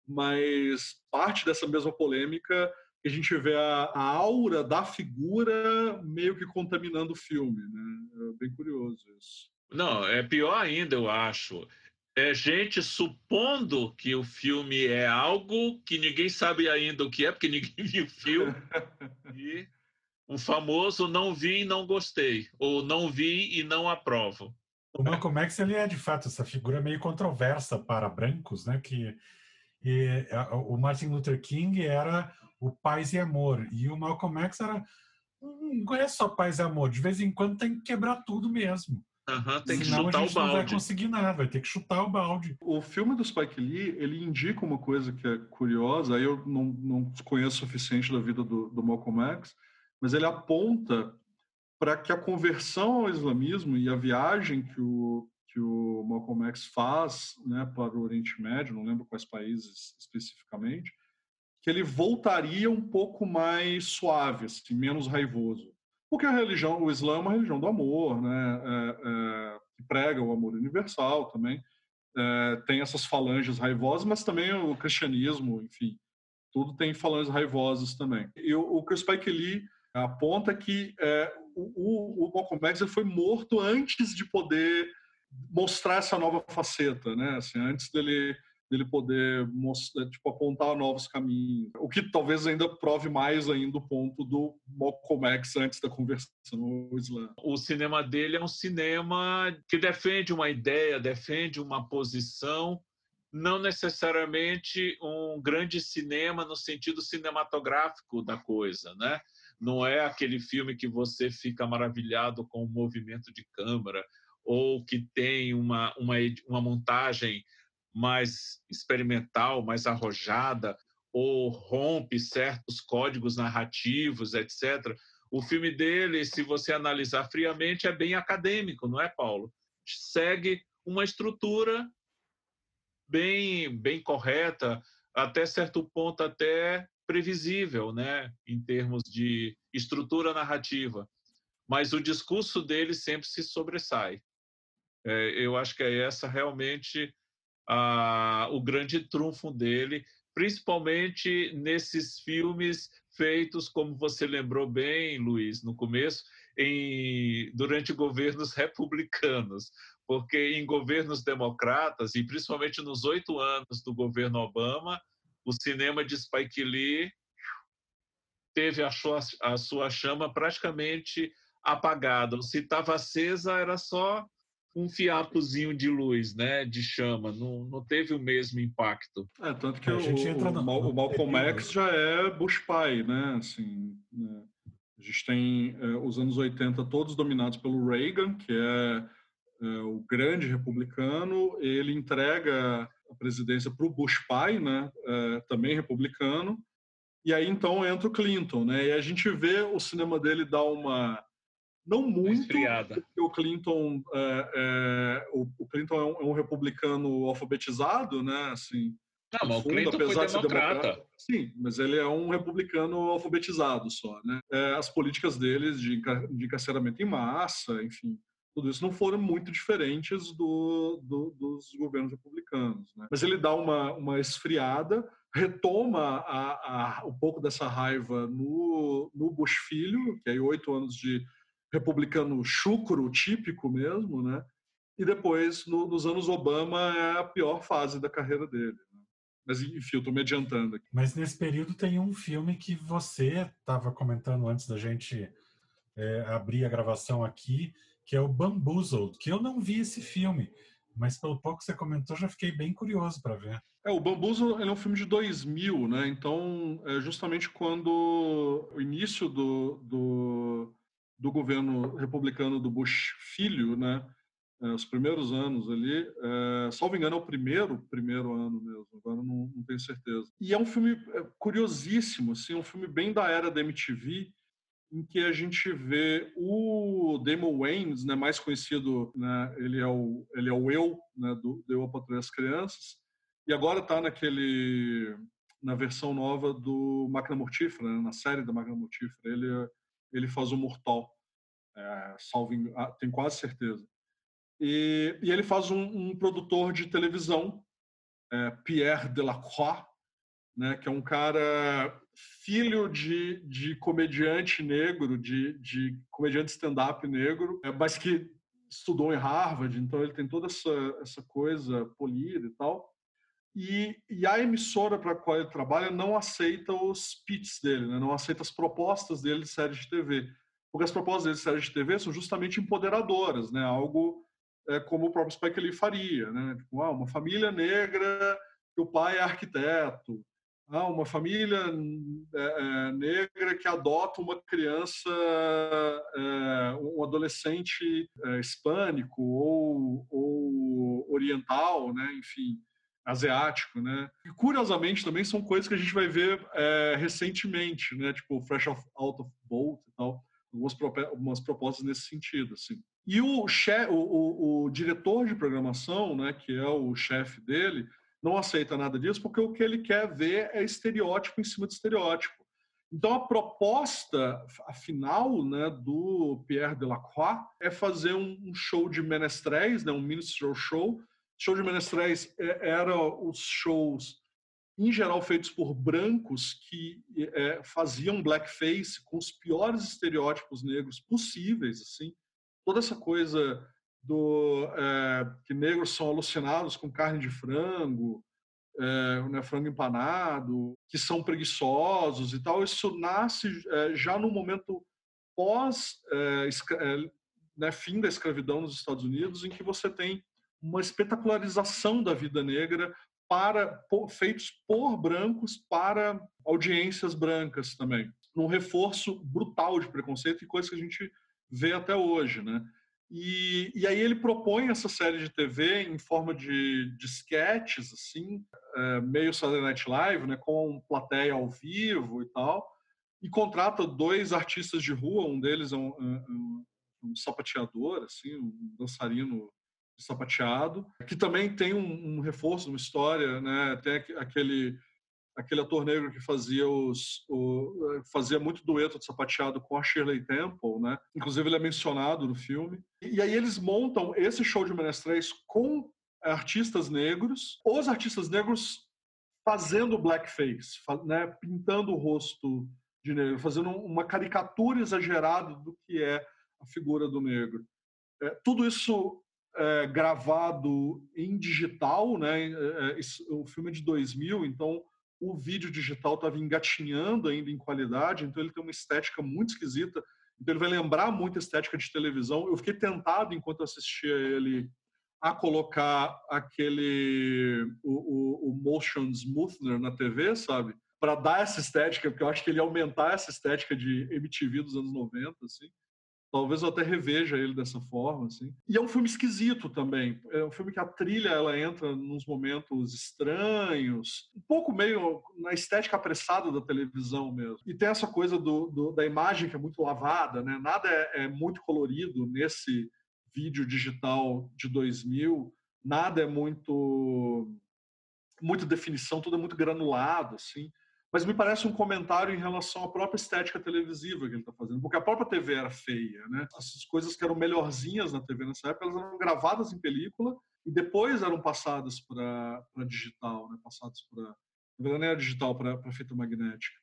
mas parte dessa mesma polêmica a gente vê a, a aura da figura meio que contaminando o filme. Né? É bem curioso isso. Não, é pior ainda, eu acho é gente supondo que o filme é algo que ninguém sabe ainda o que é, porque ninguém viu o filme. e um famoso não vi e não gostei, ou não vi e não aprovo. O Malcolm X ele é de fato essa figura meio controversa para brancos, né? Que e, o Martin Luther King era o paz e amor e o Malcolm X era não é só paz e amor, de vez em quando tem que quebrar tudo mesmo. Uhum, tem que Senão chutar a gente o balde. não vai conseguir nada, vai ter que chutar o balde. O filme do Spike Lee, ele indica uma coisa que é curiosa, aí eu não, não conheço o suficiente da vida do, do Malcolm X, mas ele aponta para que a conversão ao islamismo e a viagem que o, que o Malcolm X faz né, para o Oriente Médio, não lembro quais países especificamente, que ele voltaria um pouco mais suave, assim, menos raivoso. Porque a religião, o Islã é uma religião do amor, né? É, é, que prega o amor universal também. É, tem essas falanges raivosas, mas também o cristianismo, enfim, tudo tem falanges raivosas também. E o, que o Spike Lee aponta que é, o, o, o Malcolm X foi morto antes de poder mostrar essa nova faceta, né? Assim, antes dele dele poder mostrar, tipo, apontar novos caminhos. O que talvez ainda prove mais ainda o ponto do Malcolm X antes da conversão no Islã. O cinema dele é um cinema que defende uma ideia, defende uma posição, não necessariamente um grande cinema no sentido cinematográfico da coisa, né? Não é aquele filme que você fica maravilhado com o movimento de câmera ou que tem uma, uma, uma montagem mais experimental, mais arrojada, ou rompe certos códigos narrativos, etc. O filme dele, se você analisar friamente, é bem acadêmico, não é, Paulo? Segue uma estrutura bem, bem correta, até certo ponto até previsível, né, em termos de estrutura narrativa. Mas o discurso dele sempre se sobressai. É, eu acho que é essa realmente ah, o grande trunfo dele, principalmente nesses filmes feitos, como você lembrou bem, Luiz, no começo, em, durante governos republicanos, porque em governos democratas, e principalmente nos oito anos do governo Obama, o cinema de Spike Lee teve a sua, a sua chama praticamente apagada. Se estava acesa, era só um fiapozinho de luz, né, de chama, não, não teve o mesmo impacto. É, tanto que o, o, o Malcolm X já é Bush pai, né, assim, né? a gente tem é, os anos 80 todos dominados pelo Reagan, que é, é o grande republicano, ele entrega a presidência para o Bush pai, né, é, também republicano, e aí então entra o Clinton, né, e a gente vê o cinema dele dar uma não muito, porque o Clinton, é, é, o, o, Clinton é um, é um, republicano alfabetizado, né? Assim, não, mas o Clinton foi democrata. De democrata. Sim, mas ele é um republicano alfabetizado só, né? É, as políticas deles de, de encarceramento em massa, enfim, tudo isso não foram muito diferentes do, do, dos governos republicanos. Né? Mas ele dá uma, uma esfriada, retoma a, a, um pouco dessa raiva no, no Bush filho, que aí oito anos de republicano chucro, típico mesmo, né? E depois, no, nos anos Obama, é a pior fase da carreira dele. Né? Mas, enfim, eu estou me adiantando aqui. Mas nesse período tem um filme que você estava comentando antes da gente é, abrir a gravação aqui, que é o Bamboozled, que eu não vi esse filme, mas pelo pouco que você comentou, já fiquei bem curioso para ver. É, o Bamboozled é um filme de 2000, né? Então, é justamente quando o início do, do do governo republicano do Bush filho, né? É, os primeiros anos ali, é, salvo engano, é o primeiro, primeiro ano mesmo, agora não, não tenho certeza. E é um filme é, curiosíssimo, assim, um filme bem da era da MTV, em que a gente vê o Damon Wayans, né, mais conhecido, né, ele é o ele é o eu, né, do, Eu para as Crianças, E agora está naquele na versão nova do Máquina Mortífera, né? na série da Máquina Mortífera, ele ele faz o Mortal, é, salvo, ah, tenho quase certeza. E, e ele faz um, um produtor de televisão, é, Pierre Delacroix, né, que é um cara filho de, de comediante negro, de, de comediante stand-up negro, é, mas que estudou em Harvard, então ele tem toda essa, essa coisa polida e tal. E, e a emissora para a qual ele trabalha não aceita os pitches dele, né? não aceita as propostas dele de série de TV. Porque as propostas dele de série de TV são justamente empoderadoras, né? algo é, como o próprio Spike Lee faria. Né? Tipo, ah, uma família negra que o pai é arquiteto, ah, uma família é, negra que adota uma criança, é, um adolescente é, hispânico ou, ou oriental, né? enfim, asiático, né? E curiosamente também são coisas que a gente vai ver é, recentemente, né? Tipo Fresh Out of Bolt e tal, algumas, algumas propostas nesse sentido, assim. E o, chefe, o, o, o, diretor de programação, né, que é o chefe dele, não aceita nada disso porque o que ele quer ver é estereótipo em cima de estereótipo. Então, a proposta final né, do Pierre Delacroix é fazer um show de menestréis, né, um minstrel show. Show de menestréis é, era os shows, em geral, feitos por brancos que é, faziam blackface com os piores estereótipos negros possíveis. assim Toda essa coisa do é, que negros são alucinados com carne de frango, é, né, frango empanado, que são preguiçosos e tal. Isso nasce é, já no momento pós é, é, né, fim da escravidão nos Estados Unidos, em que você tem uma espetacularização da vida negra para por, feitos por brancos para audiências brancas também, num reforço brutal de preconceito e coisas que a gente vê até hoje, né? E, e, aí ele propõe essa série de TV em forma de, de sketches, assim, é, meio Saturday Night Live, né, com plateia ao vivo e tal, e contrata dois artistas de rua, um deles é um, um, um sapateador, assim, um dançarino sapateado, que também tem um, um reforço, uma história, né, tem aquele aquele ator negro que fazia os o, fazia muito dueto de sapateado com a Shirley Temple, né? Inclusive ele é mencionado no filme. E, aí eles montam esse show de menestréis com artistas negros, os artistas negros fazendo blackface, né? Pintando o rosto de negro, fazendo uma caricatura exagerada do que é a figura do negro. É, tudo isso é, gravado em digital, né? É, é o filme é de 2000, então o vídeo digital estava engatinhando ainda em qualidade, então ele tem uma estética muito esquisita. Então ele vai lembrar muito a estética de televisão. Eu fiquei tentado, enquanto assistia ele, a colocar aquele o, o, o motion smoother na TV, sabe? Para dar essa estética, porque eu acho que ele ia aumentar essa estética de MTV dos anos 90, assim. Talvez eu até reveja ele dessa forma, assim. E é um filme esquisito também. É um filme que a trilha ela entra nos momentos estranhos, um pouco meio na estética apressada da televisão mesmo. E tem essa coisa do, do da imagem que é muito lavada, né? Nada é, é muito colorido nesse vídeo digital de 2000. Nada é muito muita definição, tudo é muito granulado, assim mas me parece um comentário em relação à própria estética televisiva que ele está fazendo, porque a própria TV era feia, né? Essas coisas que eram melhorzinhas na TV nessa época, elas eram gravadas em película e depois eram passadas para digital, né? Passadas para, na verdade, não era digital, para fita magnética.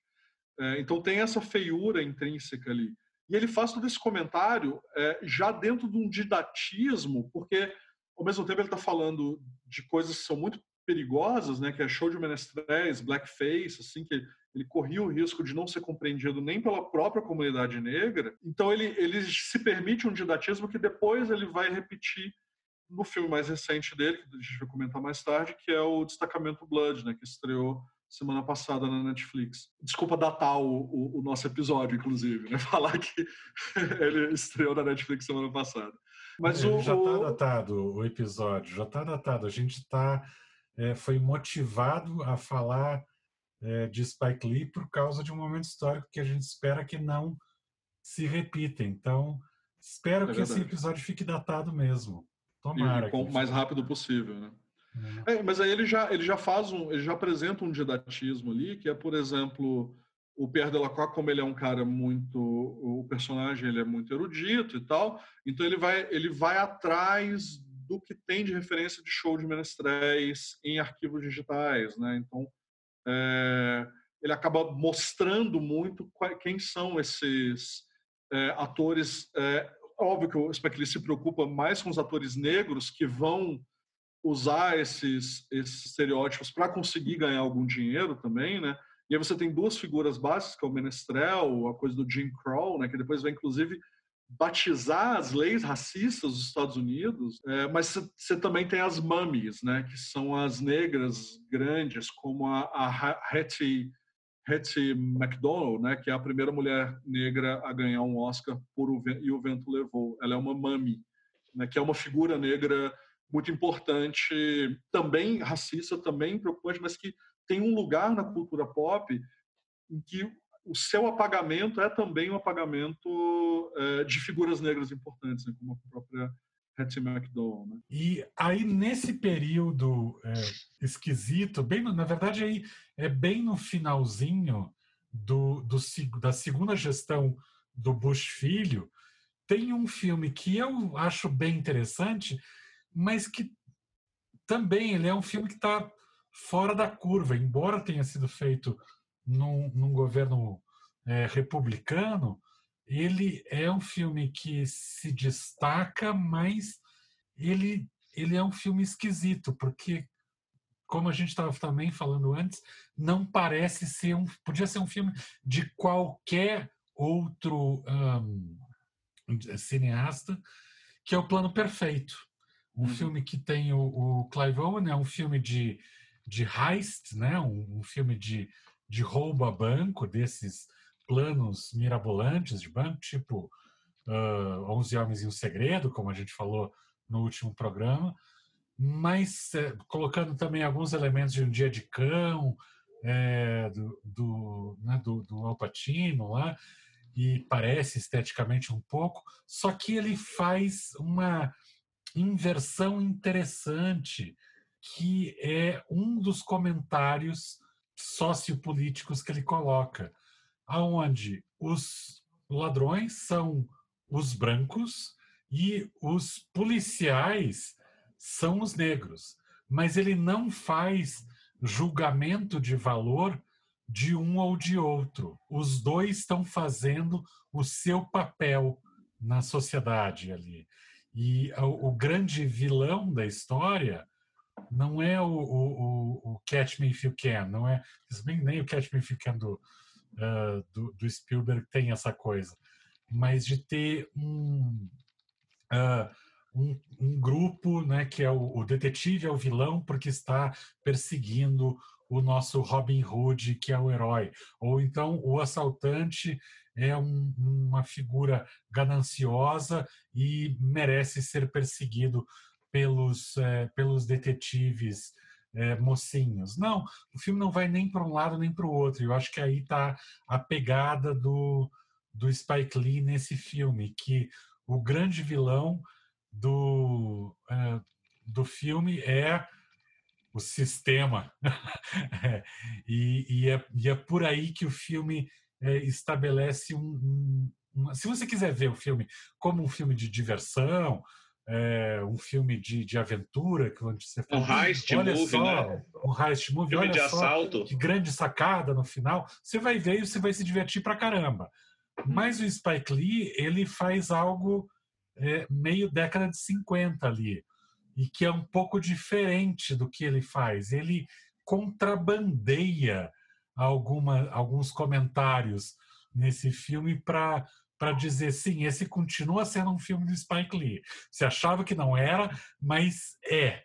É, então tem essa feiura intrínseca ali. E ele faz todo esse comentário é, já dentro de um didatismo, porque ao mesmo tempo ele está falando de coisas que são muito perigosas, né, que é show de menestréis, blackface, assim, que ele corria o risco de não ser compreendido nem pela própria comunidade negra. Então ele, ele se permite um didatismo que depois ele vai repetir no filme mais recente dele, que a gente vai comentar mais tarde, que é o Destacamento Blood, né, que estreou semana passada na Netflix. Desculpa datar o, o, o nosso episódio, inclusive, né? Falar que ele estreou na Netflix semana passada. Mas o, já está datado o episódio, já está datado. A gente está é, foi motivado a falar é, de Spike Lee por causa de um momento histórico que a gente espera que não se repita. Então, espero é que esse episódio fique datado mesmo. Tomara. E o mais rápido possível, né? É, mas aí ele já, ele já faz um, ele já apresenta um didatismo ali, que é, por exemplo, o Pierre Delacroix, como ele é um cara muito, o personagem ele é muito erudito e tal, então ele vai, ele vai atrás do que tem de referência de show de menestréis em arquivos digitais, né? Então é, ele acaba mostrando muito quem são esses é, atores. É, óbvio que o Spike se preocupa mais com os atores negros que vão usar esses, esses estereótipos para conseguir ganhar algum dinheiro também, né? E aí você tem duas figuras básicas, que é o menestrel, a coisa do Jim Crow, né? Que depois vai, inclusive, batizar as leis racistas dos Estados Unidos. É, mas você também tem as mummies, né? Que são as negras grandes, como a, a Hattie, Hattie McDonald, né? Que é a primeira mulher negra a ganhar um Oscar por o, E o Vento Levou. Ela é uma mummy, né? Que é uma figura negra muito importante, também racista, também preocupante, mas que tem um lugar na cultura pop em que o seu apagamento é também um apagamento é, de figuras negras importantes, né, como a própria Hattie McDowell. Né? E aí, nesse período é, esquisito, bem, na verdade, aí é bem no finalzinho do, do, da segunda gestão do Bush Filho, tem um filme que eu acho bem interessante, mas que também ele é um filme que está fora da curva, embora tenha sido feito num, num governo é, republicano, ele é um filme que se destaca, mas ele, ele é um filme esquisito, porque, como a gente estava também falando antes, não parece ser um. Podia ser um filme de qualquer outro um, cineasta, que é o plano perfeito. Um uhum. filme que tem o, o, Clive Owen, é um filme de, de heist, né? um, um filme de, de roubo a banco, desses planos mirabolantes de banco, tipo uh, 11 Homens e um Segredo, como a gente falou no último programa, mas é, colocando também alguns elementos de Um Dia de Cão, é, do, do, né, do, do Al Pacino lá, e parece esteticamente um pouco, só que ele faz uma inversão interessante, que é um dos comentários sociopolíticos que ele coloca, aonde os ladrões são os brancos e os policiais são os negros, mas ele não faz julgamento de valor de um ou de outro. Os dois estão fazendo o seu papel na sociedade ali. E o, o grande vilão da história não é o, o, o, Catch Me If You Can, não é nem o Catch Me If You Can do, uh, do, do, Spielberg tem essa coisa, mas de ter um, uh, um, um, grupo né, que é o, o detetive, é o vilão, porque está perseguindo o nosso Robin Hood, que é o herói, ou então o assaltante é um, uma figura gananciosa e merece ser perseguido pelos, é, pelos detetives é, mocinhos. Não, o filme não vai nem para um lado nem para o outro. Eu acho que aí está a pegada do, do Spike Lee nesse filme, que o grande vilão do, é, do filme é o sistema. e, e, é, e, é, por aí que o filme é, estabelece um, um, Se você quiser ver o filme como um filme de diversão, é, um filme de, de aventura, que você fala, um heist olha movie, só, né? um heist movie, filme olha de só, assalto. que grande sacada no final, você vai ver e você vai se divertir pra caramba. Uhum. Mas o Spike Lee, ele faz algo é, meio década de 50 ali, e que é um pouco diferente do que ele faz. Ele contrabandeia alguma, alguns comentários nesse filme para para dizer sim, esse continua sendo um filme do Spike Lee. Você achava que não era, mas é.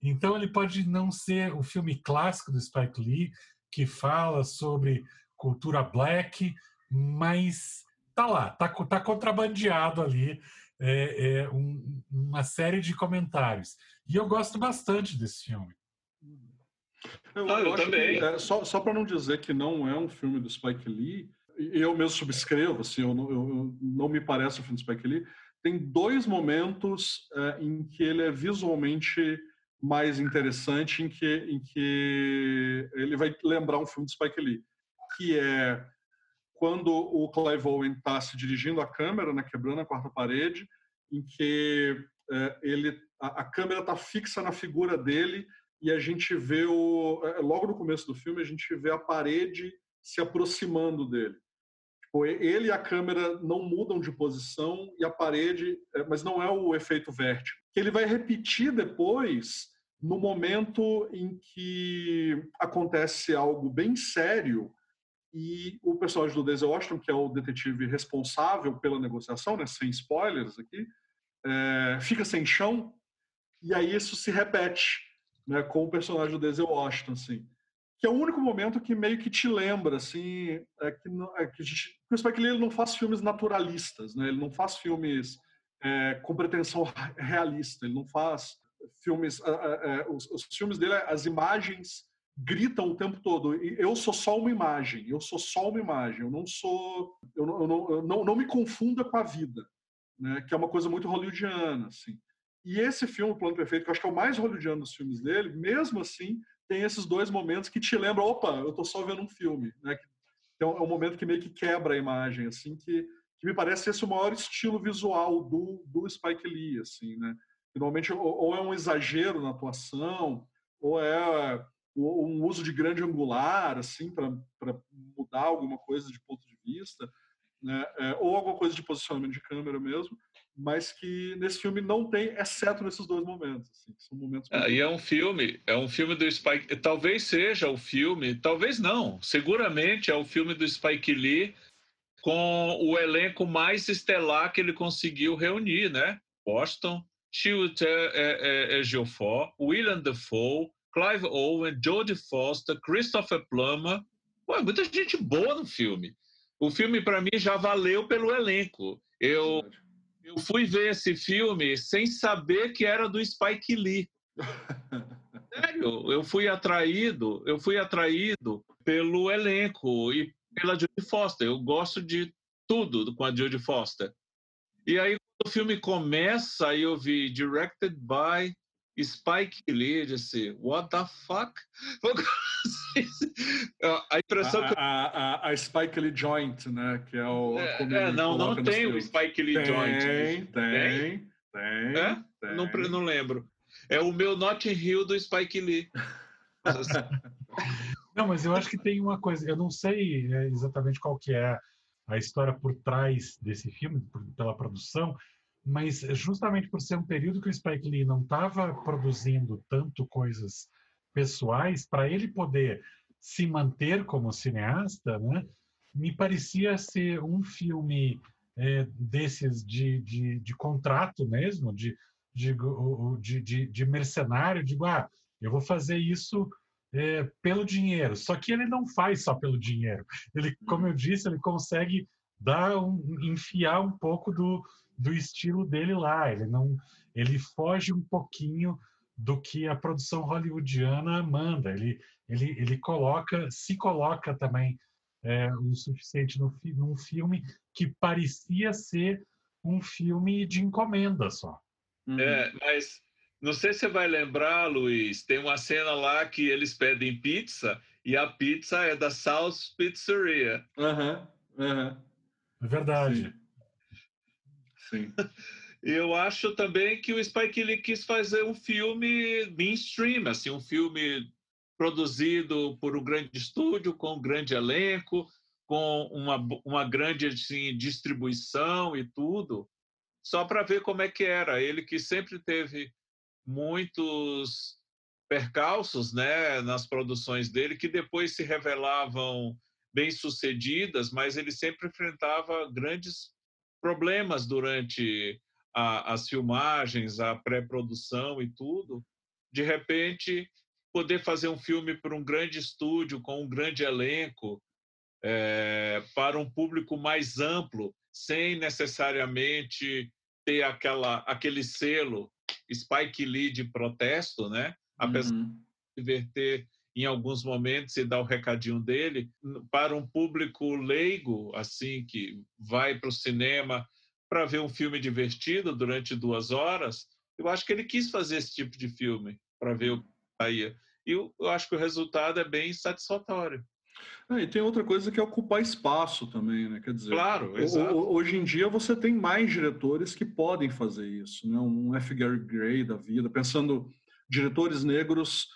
Então ele pode não ser o filme clássico do Spike Lee que fala sobre cultura black, mas tá lá, tá, tá contrabandeado ali é, é um, uma série de comentários. E eu gosto bastante desse filme. Eu, ah, eu também. Que, é, só só para não dizer que não é um filme do Spike Lee, eu mesmo subscrevo, assim, eu não, eu, não me parece o filme do Spike Lee, tem dois momentos é, em que ele é visualmente mais interessante em que, em que ele vai lembrar um filme do Spike Lee, que é quando o Clive Owen está se dirigindo a câmera, né, quebrando a quarta parede, em que é, ele a, a câmera está fixa na figura dele e a gente vê o é, logo no começo do filme a gente vê a parede se aproximando dele. Tipo, ele e a câmera não mudam de posição e a parede, é, mas não é o efeito vértigo. Que ele vai repetir depois no momento em que acontece algo bem sério e o personagem do Denzel Washington, que é o detetive responsável pela negociação, né, sem spoilers aqui, é, fica sem chão e aí isso se repete né, com o personagem do Denzel Washington, assim. Que é o único momento que meio que te lembra, assim, é que, é que, a gente, o Spike Lee ele não faz filmes naturalistas, né? Ele não faz filmes é, com pretensão realista, ele não faz filmes... É, os, os filmes dele, as imagens gritam o tempo todo. Eu sou só uma imagem, eu sou só uma imagem, eu não sou. Eu não, eu não, eu não, não me confunda com a vida, né? que é uma coisa muito hollywoodiana. Assim. E esse filme, O Plano Perfeito, que eu acho que é o mais hollywoodiano dos filmes dele, mesmo assim, tem esses dois momentos que te lembram: opa, eu estou só vendo um filme. Né? Um, é um momento que meio que quebra a imagem, assim, que, que me parece esse o maior estilo visual do, do Spike Lee. Assim, né? normalmente, ou, ou é um exagero na atuação, ou é um uso de grande angular, assim, para mudar alguma coisa de ponto de vista, né? É, ou alguma coisa de posicionamento de câmera mesmo, mas que nesse filme não tem, exceto nesses dois momentos. Assim, são momentos. Ah, e é um filme, é um filme do Spike. Talvez seja o filme, talvez não. Seguramente é o filme do Spike Lee com o elenco mais estelar que ele conseguiu reunir, né? Boston, Chiwetel Ejiofor, William Dafoe, Clive Owen, Jodie Foster, Christopher Plummer. Pô, muita gente boa no filme. O filme, para mim, já valeu pelo elenco. Eu, eu fui ver esse filme sem saber que era do Spike Lee. Sério, eu fui atraído, eu fui atraído pelo elenco e pela Jodie Foster. Eu gosto de tudo com a Jodie Foster. E aí, o filme começa, eu vi directed by Spike Lee disse, what the fuck? a impressão a, que... A, a, Spike Lee Joint, né? Que é o... É, é não, não tem o Spike Lee tem, Joint. Tem, tem, tem. É? tem. Não, não lembro. É o meu Not Hill do Spike Lee. não, mas eu acho que tem uma coisa, eu não sei né, exatamente qual que é a história por trás desse filme, pela produção, mas justamente por ser um período que o Spike Lee não estava produzindo tanto coisas pessoais, para ele poder se manter como cineasta, né, me parecia ser um filme é, desses de, de, de, contrato mesmo, de, de, de, de mercenário, digo, ah, eu vou fazer isso é, pelo dinheiro. Só que ele não faz só pelo dinheiro. Ele, como eu disse, ele consegue dar um, enfiar um pouco do, do estilo dele lá. Ele não, ele foge um pouquinho do que a produção hollywoodiana manda. Ele, ele, ele coloca, se coloca também é, o suficiente no, num filme que parecia ser um filme de encomenda só. Uhum. É, mas não sei se você vai lembrar, Luiz, tem uma cena lá que eles pedem pizza e a pizza é da South Pizzeria. Uhum, uhum. É verdade. Sim. Sim. Eu acho também que o Spike Lee quis fazer um filme mainstream, assim, um filme produzido por um grande estúdio, com um grande elenco, com uma, uma grande assim, distribuição e tudo, só para ver como é que era. Ele que sempre teve muitos percalços né, nas produções dele, que depois se revelavam bem-sucedidas, mas ele sempre enfrentava grandes problemas durante a, as filmagens, a pré-produção e tudo, de repente poder fazer um filme para um grande estúdio com um grande elenco é, para um público mais amplo, sem necessariamente ter aquela aquele selo Spike Lee de protesto, né? Apesar uhum. de verter em alguns momentos e dar o recadinho dele para um público leigo, assim, que vai para o cinema para ver um filme divertido durante duas horas. Eu acho que ele quis fazer esse tipo de filme. para ver o que saía. E eu, eu acho que o resultado é bem satisfatório. Ah, e tem outra coisa que é ocupar espaço também, né? Quer dizer, claro, exato. hoje em dia você tem mais diretores que podem fazer isso, né? Um F. Gary Gray da vida, pensando diretores negros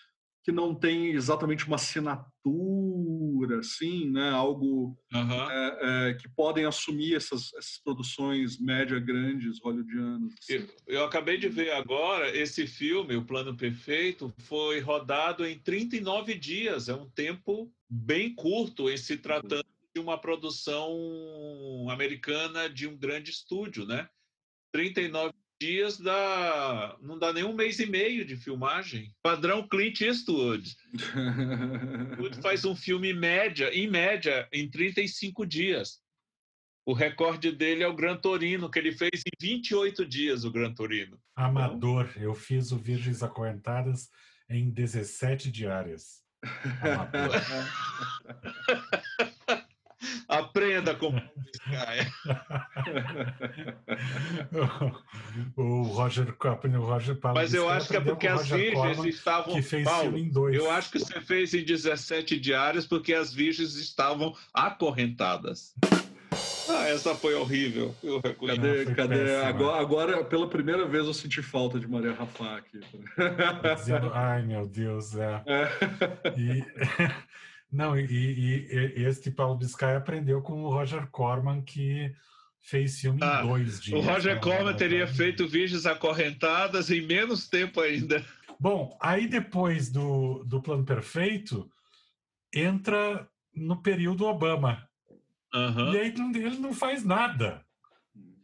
que não têm exatamente uma assinatura, assim, né? Algo uhum. é, é, que podem assumir essas, essas produções média grandes hollywoodianas. Assim. Eu, eu acabei de ver agora esse filme, O Plano Perfeito, foi rodado em 39 dias. É um tempo bem curto em se tratando de uma produção americana de um grande estúdio, né? 39 dias dá não dá nem um mês e meio de filmagem. Padrão Clint Eastwood. Eastwood faz um filme média, em média, em 35 dias. O recorde dele é o Gran Torino, que ele fez em 28 dias o Gran Torino. Amador, eu fiz o Virgens Acorrentadas em 17 diárias. Aprenda como o Roger Corman, o Roger Paulo Mas eu acho que é porque as virgens estavam. Que fez Paulo, em dois. Eu acho que você fez em 17 diárias porque as virgens estavam acorrentadas. Ah, essa foi horrível. Cadê? Não, cadê? Agora, agora, pela primeira vez, eu senti falta de Maria Rafá aqui. Dizendo, ai meu Deus, é. é. E, não, e, e, e este Paulo Biscay aprendeu com o Roger Corman, que fez filme ah, em dois dias. O Roger né? Corman teria feito Virgens Acorrentadas em menos tempo ainda. Bom, aí depois do, do Plano Perfeito, entra no período Obama. Uhum. E aí ele não faz nada.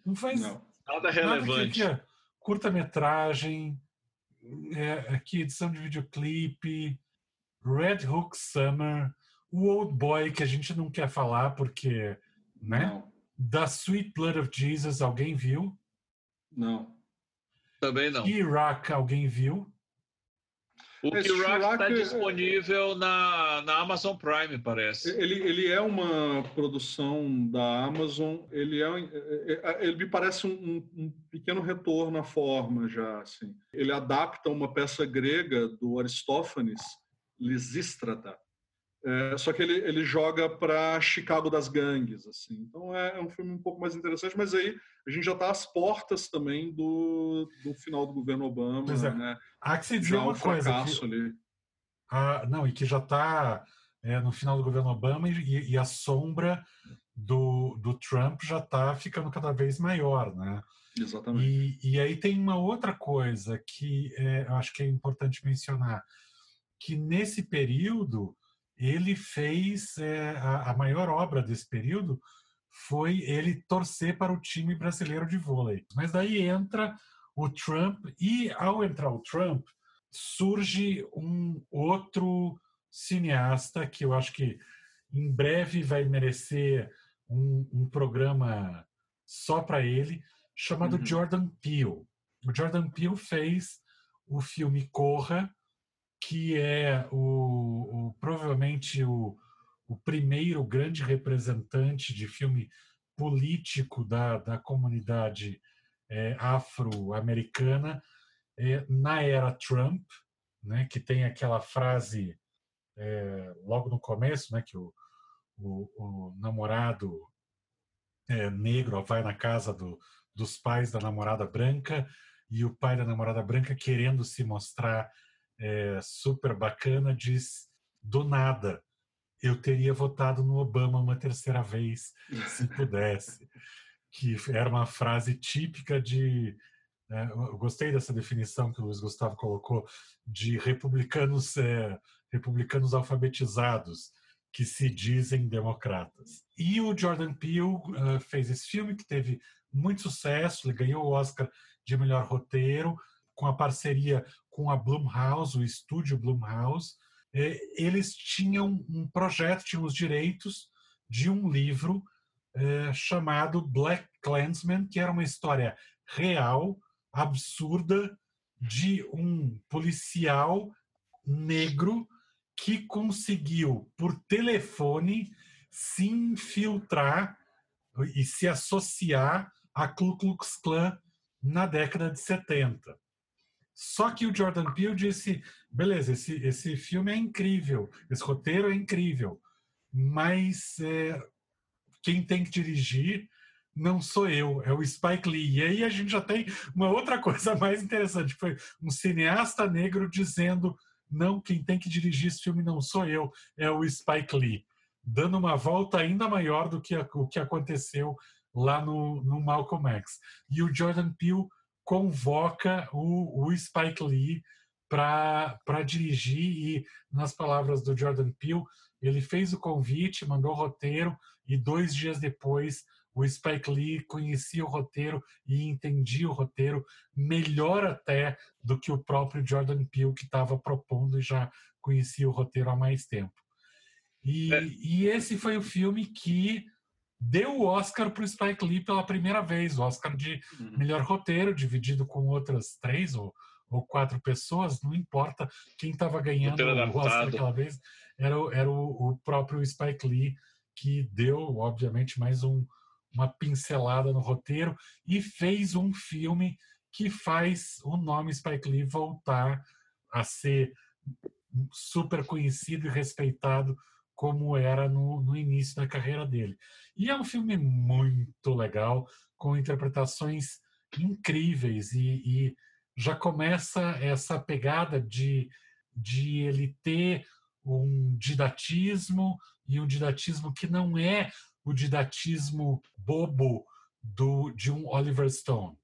Não faz não. nada relevante. Nada curta-metragem, é, aqui edição de videoclipe, Red Hook Summer, o Old Boy, que a gente não quer falar porque, né? Não. Da Sweet Blood of Jesus, alguém viu? Não. Também não. Iraq, alguém viu? O Esse Rock está disponível na, na Amazon Prime, parece. Ele, ele é uma produção da Amazon. Ele é, é, é ele me parece um, um, pequeno retorno à forma já. Assim. Ele adapta uma peça grega do Aristófanes, Lisístrata, é, só que ele, ele joga para Chicago das gangues, assim. Então é, é, um filme um pouco mais interessante, mas aí a gente já está às portas também do, do final do governo Obama, é. né? Há que se dizer já uma um coisa. Que, ali. Ah, não, e que já está é, no final do governo Obama e, e a sombra do, do Trump já está ficando cada vez maior, né? Exatamente. E, e aí tem uma outra coisa que é, eu acho que é importante mencionar, que nesse período ele fez é, a, a, maior obra desse período foi ele torcer para o time brasileiro de vôlei. Mas daí entra o Trump e ao entrar o Trump surge um outro cineasta que eu acho que em breve vai merecer um, um programa só para ele, chamado uhum. Jordan Peele. O Jordan Peele fez o filme Corra, que é o, o provavelmente o, o, primeiro grande representante de filme político da, da comunidade é, afro-americana é, na era Trump, né, que tem aquela frase é, logo no começo, né, que o, o, o namorado é, negro vai na casa do, dos pais da namorada branca e o pai da namorada branca querendo se mostrar é, super bacana, diz do nada. Eu teria votado no Obama uma terceira vez, se pudesse. que era uma frase típica de. É, eu gostei dessa definição que o Luiz Gustavo colocou de republicanos, é, republicanos alfabetizados que se dizem democratas. E o Jordan Peele uh, fez esse filme que teve muito sucesso, ele ganhou o Oscar de melhor roteiro, com a parceria com a Blumhouse, o estúdio Blumhouse, é, eles tinham um projeto, tinham os direitos de um livro é, chamado Black Klansman, que era uma história real, absurda, de um policial negro que conseguiu, por telefone, se infiltrar e se associar à Ku Klux Klan na década de 70. Só que o Jordan Peele disse: beleza, esse, esse filme é incrível, esse roteiro é incrível, mas é, quem tem que dirigir não sou eu, é o Spike Lee. E aí a gente já tem uma outra coisa mais interessante, foi um cineasta negro dizendo não, quem tem que dirigir esse filme não sou eu, é o Spike Lee, dando uma volta ainda maior do que o que aconteceu lá no, no Malcolm X. E o Jordan Peele convoca o, o Spike Lee para dirigir e, nas palavras do Jordan Peele, ele fez o convite, mandou o roteiro e dois dias depois o Spike Lee conhecia o roteiro e entendia o roteiro melhor até do que o próprio Jordan Peele que estava propondo e já conhecia o roteiro há mais tempo. E, é. e esse foi o filme que deu o Oscar para o Spike Lee pela primeira vez, o Oscar de uhum. melhor roteiro, dividido com outras três ou, ou quatro pessoas, não importa quem estava ganhando o Oscar aquela vez, era, era o, o, próprio Spike Lee que deu, obviamente, mais um, uma pincelada no roteiro e fez um filme que faz o nome Spike Lee voltar a ser super conhecido e respeitado como era no, no início da carreira dele. E é um filme muito legal, com interpretações incríveis e, e já começa essa pegada de, de ele ter um didatismo e um didatismo que não é o didatismo bobo do, de um Oliver Stone.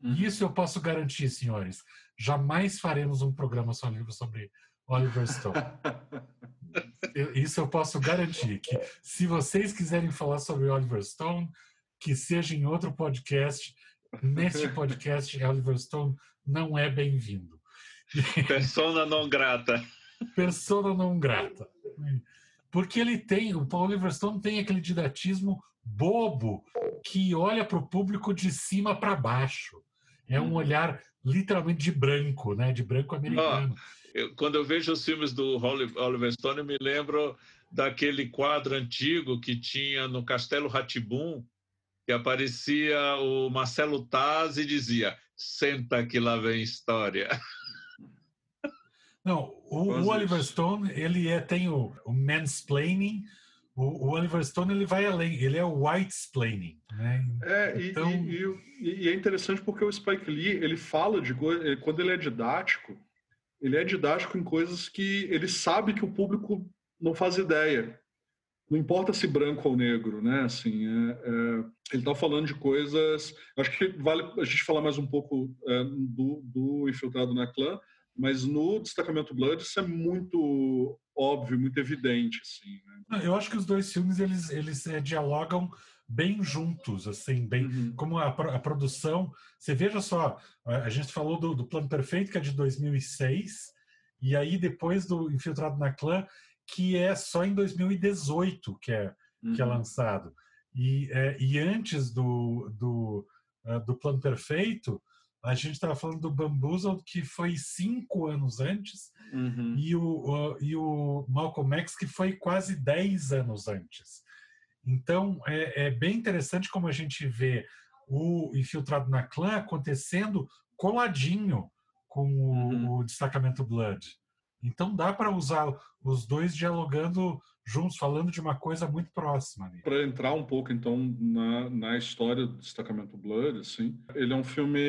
Uhum. Isso eu posso garantir, senhores. Jamais faremos um programa sobre Oliver Stone. Isso eu posso garantir, que se vocês quiserem falar sobre Oliver Stone, que seja em outro podcast, neste podcast Oliver Stone não é bem-vindo. Persona não grata. Persona não grata. Porque ele tem, o Paul Oliver Stone tem aquele didatismo bobo que olha para o público de cima para baixo. É um uhum. olhar literalmente de branco, né? De branco americano. Oh eu, quando eu vejo os filmes do Oliver Stone, eu me lembro daquele quadro antigo que tinha no Castelo Ratibum, que aparecia o Marcelo Taz e dizia: Senta que lá vem história. Não, o, o Oliver Stone ele é, tem o, o mansplaining, o, o, Oliver Stone ele vai além, ele é o white explaining, né? É, então... e, e, e, é interessante porque o Spike Lee ele fala de quando ele é didático, ele é didático em coisas que ele sabe que o público não faz ideia. Não importa se branco ou negro, né? Assim, é, é, ele está falando de coisas. Acho que vale a gente falar mais um pouco é, do, do infiltrado na clã, mas no destacamento Blood isso é muito óbvio, muito evidente, assim. Né? Eu acho que os dois filmes eles eles é, dialogam bem juntos, assim, bem uhum. como a, a, produção. Você veja só, a gente falou do, do, Plano Perfeito, que é de 2006, e aí depois do Infiltrado na Clã, que é só em 2018 que é, uhum. que é lançado. E, é, e antes do, do, uh, do Plano Perfeito, a gente estava falando do Bamboozled, que foi cinco anos antes, uhum. e, o, uh, e o Malcolm X, que foi quase dez anos antes. Então, é, é bem interessante como a gente vê o Infiltrado na Clã acontecendo coladinho com o, uhum. o destacamento Blood. Então dá para usar os dois dialogando juntos, falando de uma coisa muito próxima. Para entrar um pouco, então, na, na história do Destacamento Blood, assim, ele é um filme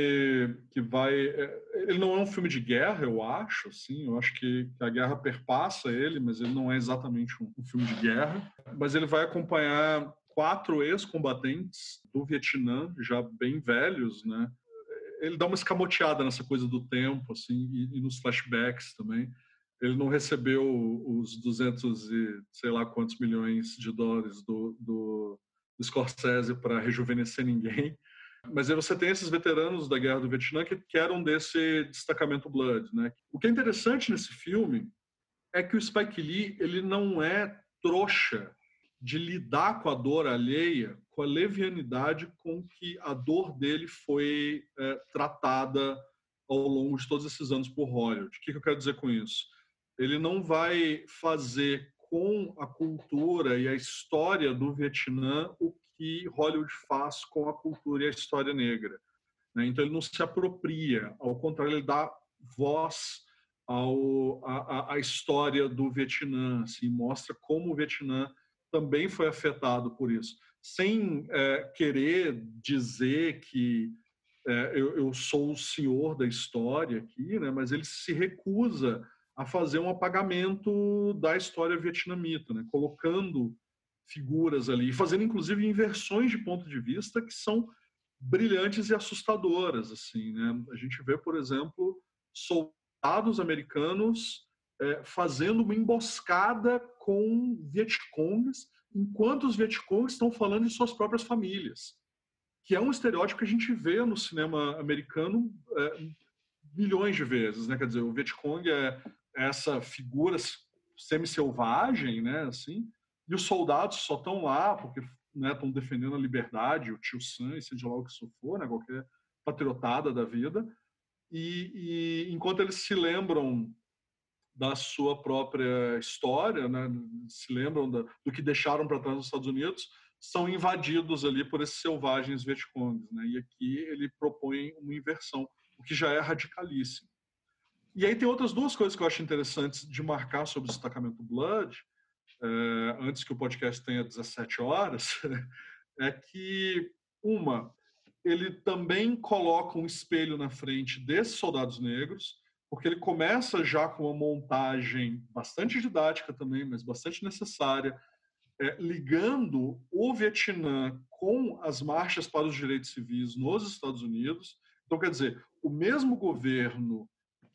que vai... É, ele não é um filme de guerra, eu acho, assim, eu acho que, a guerra perpassa ele, mas ele não é exatamente um, um filme de guerra, mas ele vai acompanhar quatro ex-combatentes do Vietnã, já bem velhos, né? Ele dá uma escamoteada nessa coisa do tempo, assim, e, e nos flashbacks também ele não recebeu os 200 e sei lá quantos milhões de dólares do, do, do Scorsese para rejuvenescer ninguém. Mas aí você tem esses veteranos da Guerra do Vietnã que, que eram desse destacamento Blood. Né? O que é interessante nesse filme é que o Spike Lee ele não é trouxa de lidar com a dor alheia com a levianidade com que a dor dele foi é, tratada ao longo de todos esses anos por Hollywood. O que, que eu quero dizer com isso? Ele não vai fazer com a cultura e a história do Vietnã o que Hollywood faz com a cultura e a história negra. Né? Então ele não se apropria, ao contrário, ele dá voz ao, a, a, história do Vietnã, assim, mostra como o Vietnã também foi afetado por isso, sem é, querer dizer que é, eu, eu, sou o senhor da história aqui, né, mas ele se recusa a fazer um apagamento da história vietnamita, né, colocando figuras ali, fazendo inclusive inversões de ponto de vista que são brilhantes e assustadoras, assim, né? A gente vê, por exemplo, soldados americanos é, fazendo uma emboscada com Vietcongs, enquanto os Vietcongs estão falando de suas próprias famílias, que é um estereótipo que a gente vê no cinema americano é, milhões de vezes, né? Quer dizer, o Vietcong é essa figura semi-selvagem, né? Assim, e os soldados só estão lá porque estão né, defendendo a liberdade, o tio Sam, e seja lá o que isso for, né, qualquer patriotada da vida. E, e, enquanto eles se lembram da sua própria história, né, se lembram da, do que deixaram para trás nos Estados Unidos, são invadidos ali por esses selvagens Vietcongs. Né, e aqui ele propõe uma inversão, o que já é radicalíssimo. E aí tem outras duas coisas que eu acho interessantes de marcar sobre o destacamento Blood, eh, antes que o podcast tenha 17 horas, é que, uma, ele também coloca um espelho na frente desses soldados negros, porque ele começa já com uma montagem bastante didática também, mas bastante necessária, é, ligando o Vietnã com as marchas para os direitos civis nos Estados Unidos. Então, quer dizer, o mesmo governo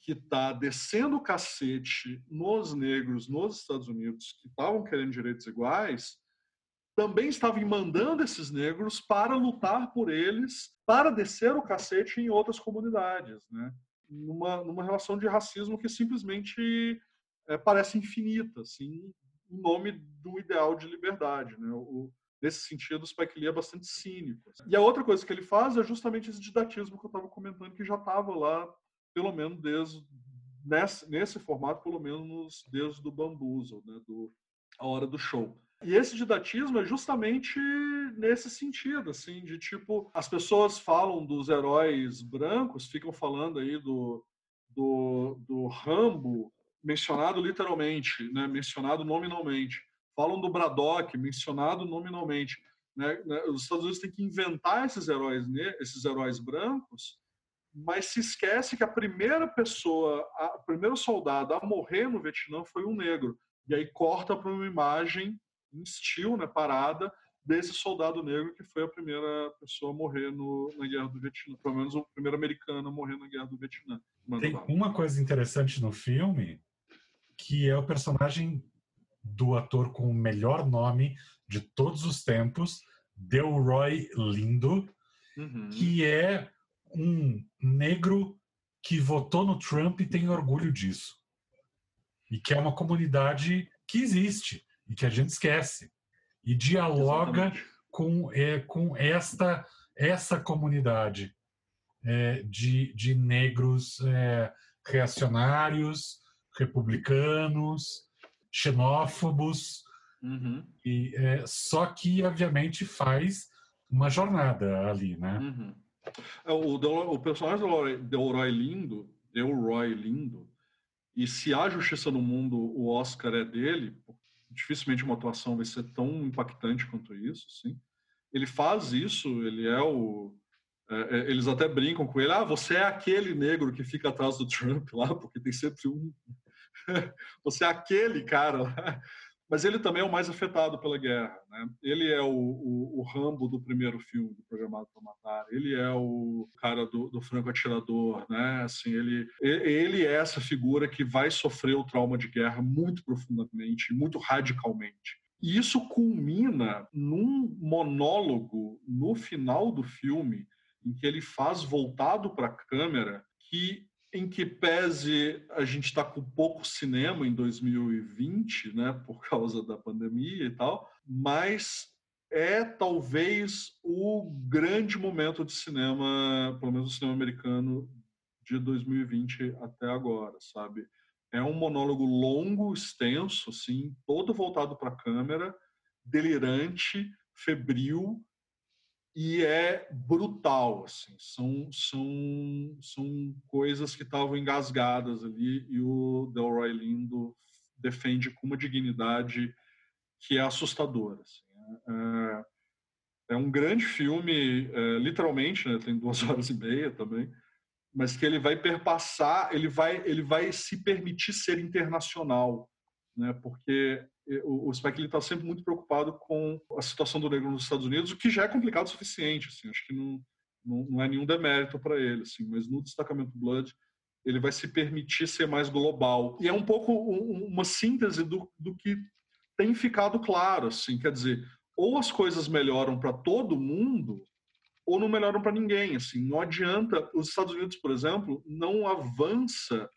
que está descendo o cacete nos negros nos Estados Unidos que estavam querendo direitos iguais, também estava mandando esses negros para lutar por eles, para descer o cacete em outras comunidades, né? Numa, numa relação de racismo que simplesmente é, parece infinita, assim, em nome do ideal de liberdade, né? O, nesse sentido, o Spike Lee é bastante cínico. E a outra coisa que ele faz é justamente esse didatismo que eu estava comentando, que já estava lá pelo menos desde nesse, nesse formato, pelo menos desde o Bambuzo, né, do a hora do show. E esse didatismo é justamente nesse sentido, assim, de tipo, as pessoas falam dos heróis brancos, ficam falando aí do, do, do Rambo, mencionado literalmente, né, mencionado nominalmente. Falam do Braddock, mencionado nominalmente. Né, né os Estados Unidos têm que inventar esses heróis, né, esses heróis brancos mas se esquece que a primeira pessoa, o primeiro soldado a morrer no Vietnã foi um negro. E aí corta para uma imagem em estilo, né, parada, desse soldado negro que foi a primeira pessoa a morrer no, na Guerra do Vietnã, pelo menos o primeiro americano a morrer na Guerra do Vietnã. Tem uma coisa interessante no filme, que é o personagem do ator com o melhor nome de todos os tempos, Delroy Lindo, uhum. que é um negro que votou no Trump e tem orgulho disso. E que é uma comunidade que existe e que a gente esquece. E dialoga com, é, com esta, essa comunidade é, de, de negros é, reacionários, republicanos, xenófobos. Uhum. E, é, só que, obviamente, faz uma jornada ali, né? Uhum. É, o, o personagem do Delroy Lindo, Delroy Lindo, e se há justiça no mundo, o Oscar é dele, dificilmente uma atuação vai ser tão impactante quanto isso, sim. Ele faz isso, ele é o... É, é eles até brincam com ele, ah, você é aquele negro que fica atrás do Trump lá, porque tem sempre um... você é aquele cara lá mas ele também é o mais afetado pela guerra. Né? Ele é o, o, o, Rambo do primeiro filme, do Programado para Matar. Ele é o cara do, do franco atirador. Né? Assim, ele, ele é essa figura que vai sofrer o trauma de guerra muito profundamente, muito radicalmente. E isso culmina num monólogo no final do filme, em que ele faz voltado para a câmera, que em que pese a gente está com pouco cinema em 2020, né, por causa da pandemia e tal, mas é talvez o grande momento de cinema, pelo menos o cinema americano de 2020 até agora, sabe? É um monólogo longo, extenso, assim, todo voltado para a câmera, delirante, febril, e é brutal, assim. São, são, são coisas que estavam engasgadas ali e o Delroy Lindo defende com uma dignidade que é assustadora. Assim. É, é um grande filme, é, literalmente, né? tem duas horas e meia também, mas que ele vai perpassar, ele vai, ele vai se permitir ser internacional, né? porque o, o Spike está sempre muito preocupado com a situação do negro nos Estados Unidos, o que já é complicado o suficiente. Assim, acho que não, não, não é nenhum demérito para ele, assim, mas no destacamento Blood ele vai se permitir ser mais global. E é um pouco uma síntese do, do que tem ficado claro, assim, quer dizer, ou as coisas melhoram para todo mundo, ou não melhoram para ninguém, assim, não adianta, os Estados Unidos, por exemplo, não avança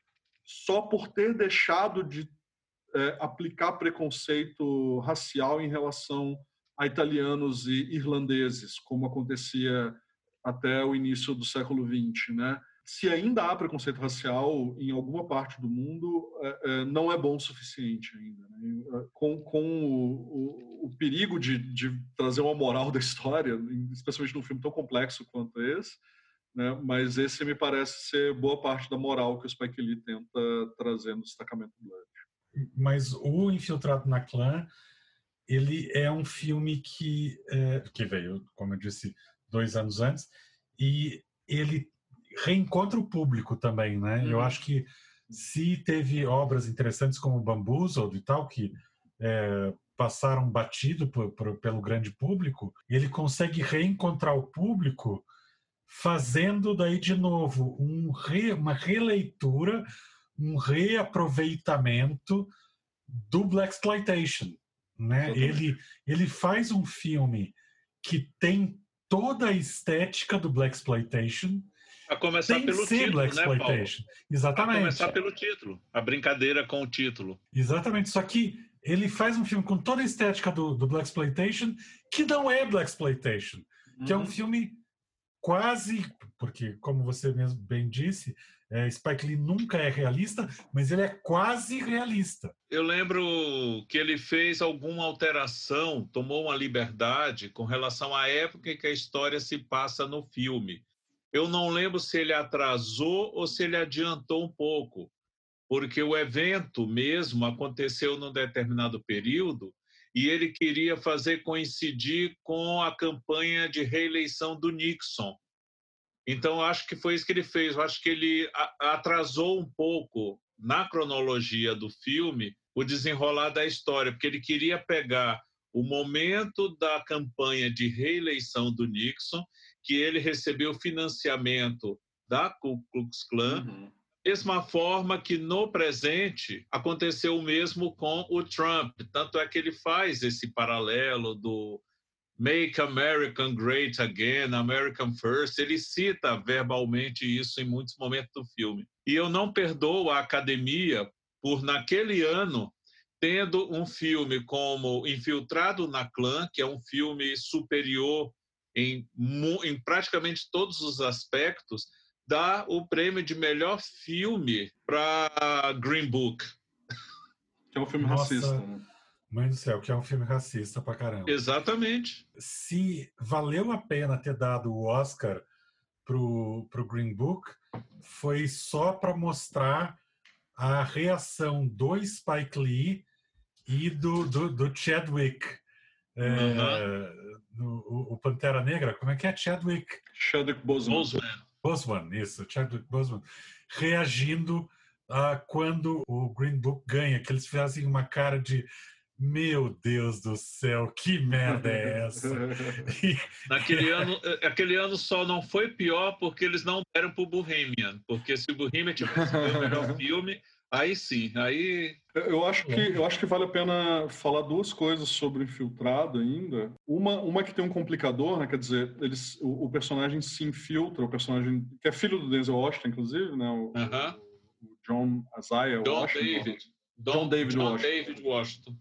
só por ter deixado de é, aplicar preconceito racial em relação a italianos e irlandeses, como acontecia até o início do século XX, né? Se ainda há preconceito racial em alguma parte do mundo, é, é, não é bom o suficiente ainda. Né? Com, com o, o, o, perigo de, de, trazer uma moral da história, especialmente num filme tão complexo quanto esse, né? mas esse me parece ser boa parte da moral que o Spike Lee tenta trazer no destacamento Blood mas o Infiltrado na Clã ele é um filme que é, que veio, como eu disse, dois anos antes e ele reencontra o público também, né? Uhum. Eu acho que se teve obras interessantes como Bamboozled e tal que é, passaram batido por, por, pelo grande público, ele consegue reencontrar o público fazendo daí de novo um re, uma releitura um reaproveitamento do Black Exploitation, né? Ele ele faz um filme que tem toda a estética do Black Exploitation. A começar tem pelo título, Black né, Exploitation. Exatamente. A começar pelo título, a brincadeira com o título. Exatamente. Só que ele faz um filme com toda a estética do, do Black Exploitation, que não é Black Exploitation, uhum. que é um uhum. filme quase, porque como você mesmo bem disse, é, Spike Lee nunca é realista, mas ele é quase realista. Eu lembro que ele fez alguma alteração, tomou uma liberdade com relação à época em que a história se passa no filme. Eu não lembro se ele atrasou ou se ele adiantou um pouco, porque o evento mesmo aconteceu num determinado período e ele queria fazer coincidir com a campanha de reeleição do Nixon. Então, acho que foi isso que ele fez. Eu acho que ele atrasou um pouco na cronologia do filme o desenrolar da história, porque ele queria pegar o momento da campanha de reeleição do Nixon, que ele recebeu financiamento da Ku Klux Klan, uhum. Mesma forma que no presente aconteceu o mesmo com o Trump. Tanto é que ele faz esse paralelo do Make American Great Again, American First. Ele cita verbalmente isso em muitos momentos do filme. E eu não perdoo a academia por, naquele ano, tendo um filme como Infiltrado na Clã, que é um filme superior em, em praticamente todos os aspectos, dar o prêmio de melhor filme para Green Book. Que é um filme Nossa. racista. Né? Mãe do céu, que é um filme racista pra caramba. Exatamente. Se valeu a pena ter dado o Oscar pro, pro Green Book, foi só para mostrar a reação do Spike Lee e do, do, do Chadwick. É, no, o, o, Pantera Negra, como é que é? Chadwick? Chadwick Boseman. Boseman, isso, Chadwick Boseman. Reagindo a quando o Green Book ganha, que eles fazem uma cara de meu Deus do céu, que merda é essa? Naquele ano, eh, aquele ano só não foi pior porque eles não deram pro Bohemian, porque se o Bohemian tivesse o melhor filme, aí sim, aí eu acho que eu acho que vale a pena falar duas coisas sobre o infiltrado ainda. Uma, uma que tem um complicador, né? Quer dizer, eles, o, o personagem se infiltra, o personagem que é filho do Denzel Washington, inclusive, né? O, uh -huh. o John Isaiah John Washington. David. John, John David John Washington. David Washington.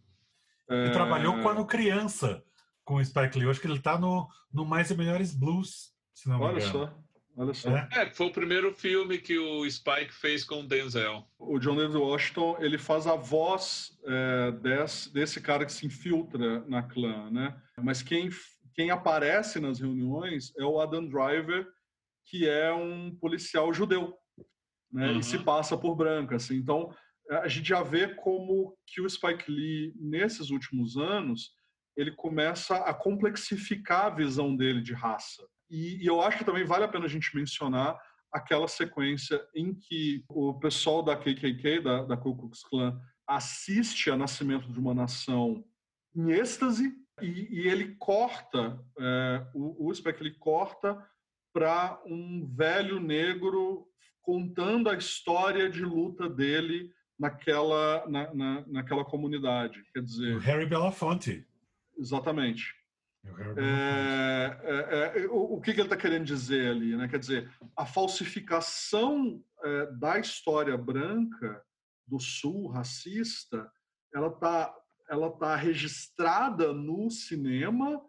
Ele trabalhou quando criança com o Spike Lee. Eu acho que ele está no, no Mais e Melhores Blues, se não me Olha só. Olha só. É? é, foi o primeiro filme que o Spike fez com o Denzel. O John David Washington, ele faz a voz é, desse, desse cara que se infiltra na clã, né? Mas quem, quem aparece nas reuniões é o Adam Driver, que é um policial judeu, né? Uhum. E se passa por branco, assim. Então, a gente já vê como que o Spike Lee, nesses últimos anos, ele começa a complexificar a visão dele de raça. E, e eu acho que também vale a pena a gente mencionar aquela sequência em que o pessoal da KKK, da, da Ku Klux Klan, assiste a nascimento de uma nação em êxtase e, e ele corta, é, o, o Spike Lee corta para um velho negro contando a história de luta dele naquela, na, na, naquela comunidade. Quer dizer, o Harry Belafonte. Exatamente. É, é, é, o, o, que, que ele está querendo dizer ali? Né? Quer dizer, a falsificação da história branca do Sul racista, ela está ela tá registrada no cinema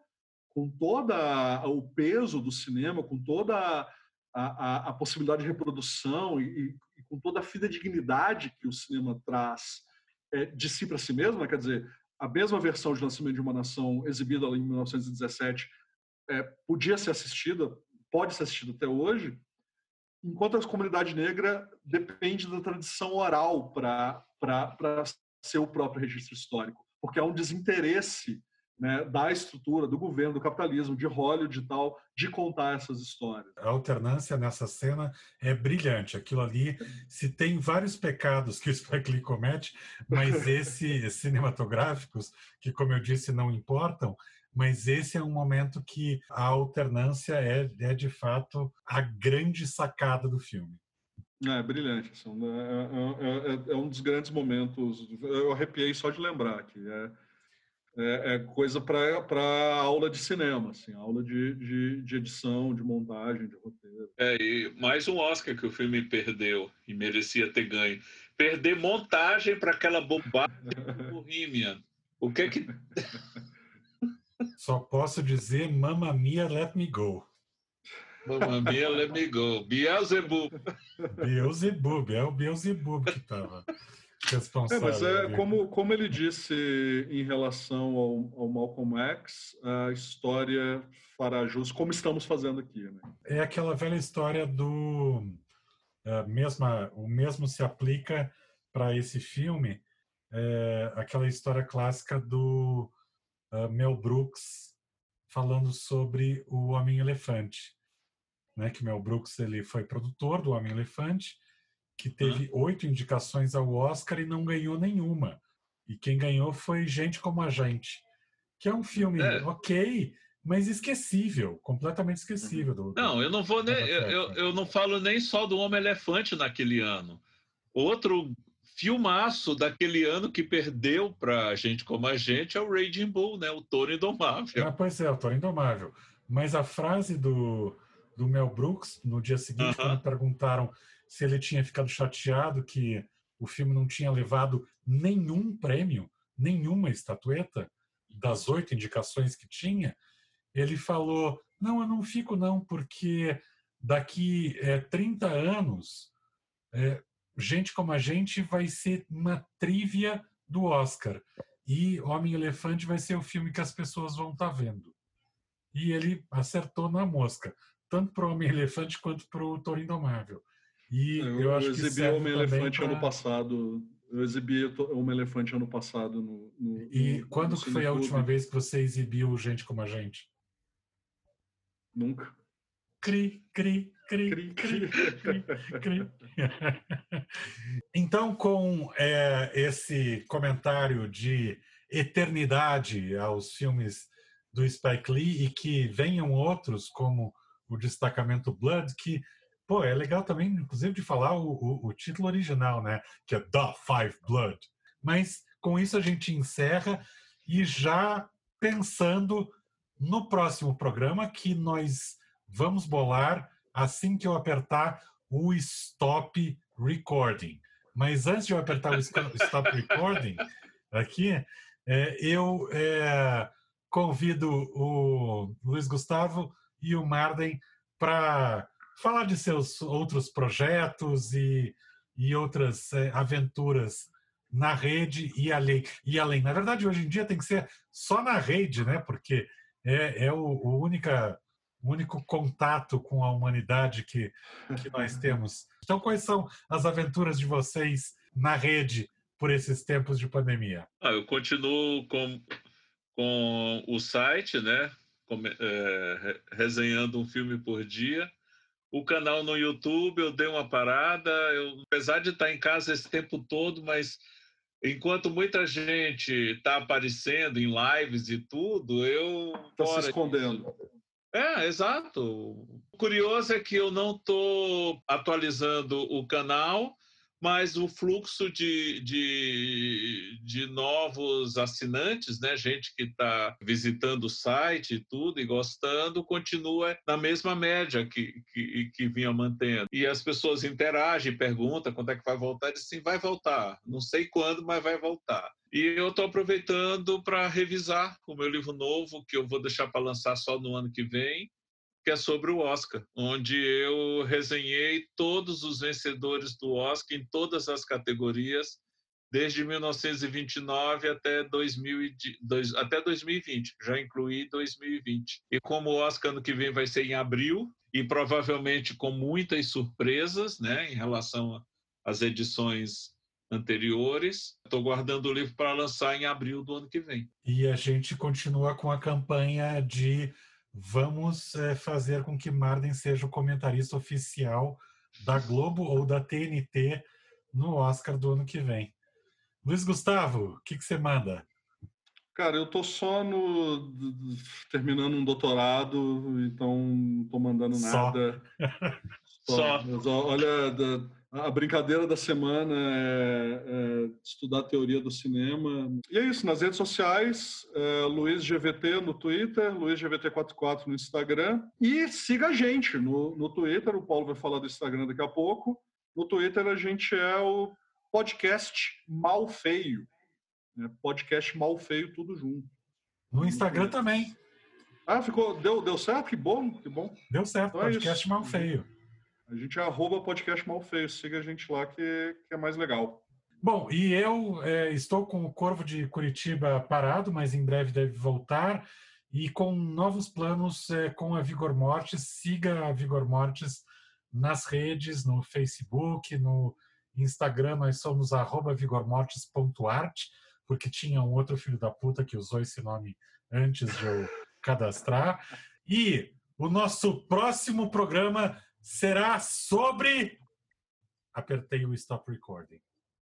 com toda o peso do cinema, com toda a, a, a possibilidade de reprodução e, e, com toda a fidedignidade que o cinema traz é, de si para si mesmo, né? quer dizer, a mesma versão de Nascimento de uma Nação, exibida em 1917, é, podia ser assistida, pode ser assistida até hoje, enquanto a comunidade negra depende da tradição oral para ser o próprio registro histórico, porque há um desinteresse né, da estrutura, do governo, do capitalismo, de Hollywood e tal, de contar essas histórias. A alternância nessa cena é brilhante. Aquilo ali, se tem vários pecados que o Spike Lee comete, mas esses cinematográficos, que como eu disse, não importam, mas esse é um momento que a alternância é, é de fato a grande sacada do filme. É, brilhante. É, é, é, é, um dos grandes momentos. Eu arrepiei só de lembrar que é é, é coisa para aula de cinema, assim, aula de, de, de, edição, de montagem, de roteiro. É, e mais um Oscar que o filme perdeu e merecia ter ganho. Perder montagem para aquela bobagem do Bohemian. O que é que. Só posso dizer Mamma Mia, Let Me Go. Mamma Mia, Let Me Go. Beelzebub. Beelzebub, é o Beelzebub que estava responsável. É, mas é como, como ele disse em relação ao, ao Malcolm X, a história fará jus, como estamos fazendo aqui. Né? É aquela velha história do. É, mesma, o mesmo se aplica para esse filme, é, aquela história clássica do uh, Mel Brooks falando sobre o Homem-Elefante. Né, que Mel Brooks ele foi produtor do Homem-Elefante que teve oito indicações ao Oscar e não ganhou nenhuma. E quem ganhou foi Gente Como a Gente, que é um filme é. ok, mas esquecível, completamente esquecível. Do, não, do, eu não vou nem, eu, eu não falo nem só do Homem Elefante naquele ano. Outro filmaço daquele ano que perdeu para gente como a gente é o Raging Bull, né? O Toro Indomável. Ah, pois é, o Toro Indomável. Mas a frase do, do Mel Brooks, no dia seguinte, uh -huh. quando perguntaram se ele tinha ficado chateado que o filme não tinha levado nenhum prêmio, nenhuma estatueta das oito indicações que tinha, ele falou: Não, eu não fico, não, porque daqui é, 30 anos, é, gente como a gente vai ser uma trívia do Oscar. E Homem-Elefante vai ser o filme que as pessoas vão estar tá vendo. E ele acertou na mosca, tanto para o Homem-Elefante quanto para o Toro Indomável. E eu, eu acho eu exibi Homem Elefante pra... ano passado. Eu exibi Homem Elefante ano passado no. no e no, quando no foi a última vez que você exibiu Gente como a Gente? Nunca. Cri, cri, cri, cri, cri, cri, cri. então, com é, esse comentário de eternidade aos filmes do Spike Lee e que venham outros, como o destacamento Blood, que Pô, é legal também, inclusive, de falar o, o, o, título original, né? Que é The Five Blood. Mas com isso a gente encerra e já pensando no próximo programa que nós vamos bolar assim que eu apertar o stop recording. Mas antes de eu apertar o stop recording aqui, é, eu é, convido o Luiz Gustavo e o Marden para falar de seus outros projetos e, e outras é, aventuras na rede e além, e além. Na verdade, hoje em dia tem que ser só na rede, né? Porque É, é o, o única, único contato com a humanidade que, que nós temos. Então, quais são as aventuras de vocês na rede por esses tempos de pandemia? Ah, eu continuo com, com o site, né? Com, é, resenhando um filme por dia. O canal no YouTube eu dei uma parada, eu, apesar de estar em casa esse tempo todo, mas enquanto muita gente está aparecendo em lives e tudo, eu está se escondendo. Disso. É, exato. O curioso é que eu não estou atualizando o canal mas o fluxo de, de, de novos assinantes, né, gente que está visitando o site e tudo e gostando, continua na mesma média que, que, que vinha mantendo. E as pessoas interagem, perguntam quando é que vai voltar, dizem, vai voltar. Não sei quando, mas vai voltar. E eu estou aproveitando para revisar o meu livro novo, que eu vou deixar para lançar só no ano que vem, que é sobre o Oscar, onde eu resenhei todos os vencedores do Oscar em todas as categorias, desde 1929 até, 2000, até 2020, já incluí 2020. E como o Oscar ano que vem vai ser em abril, e provavelmente com muitas surpresas né, em relação às edições anteriores. Estou guardando o livro para lançar em abril do ano que vem. E a gente continua com a campanha de vamos é, fazer com que Marden seja o comentarista oficial da Globo ou da TNT no Oscar do ano que vem. Luiz Gustavo, o que, que você manda? Cara, eu tô só no terminando um doutorado, então não tô mandando nada. Só. só. Olha, a brincadeira da semana é, é, estudar a teoria do cinema. E é isso, nas redes sociais, é, Luiz GVT no Twitter, Luiz GVT44 no Instagram. E siga a gente no, no Twitter, o Paulo vai falar do Instagram daqui a pouco. No Twitter a gente é o podcast Mal Feio. Né? Podcast Mal Feio, tudo junto. No Instagram também. Ah, ficou, deu, deu certo? Que bom, que bom. Deu certo, então é podcast é Mal Feio. A gente é arroba podcast mal feio. Siga a gente lá que, que é mais legal. Bom, e eu é, estou com o Corvo de Curitiba parado, mas em breve deve voltar. E com novos planos é, com a Vigor Mortis. Siga a Vigor Mortis nas redes, no Facebook, no Instagram. Nós somos vigormortis.art, porque tinha um outro filho da puta que usou esse nome antes de eu cadastrar. E o nosso próximo programa será sobre. Apertei o stop recording.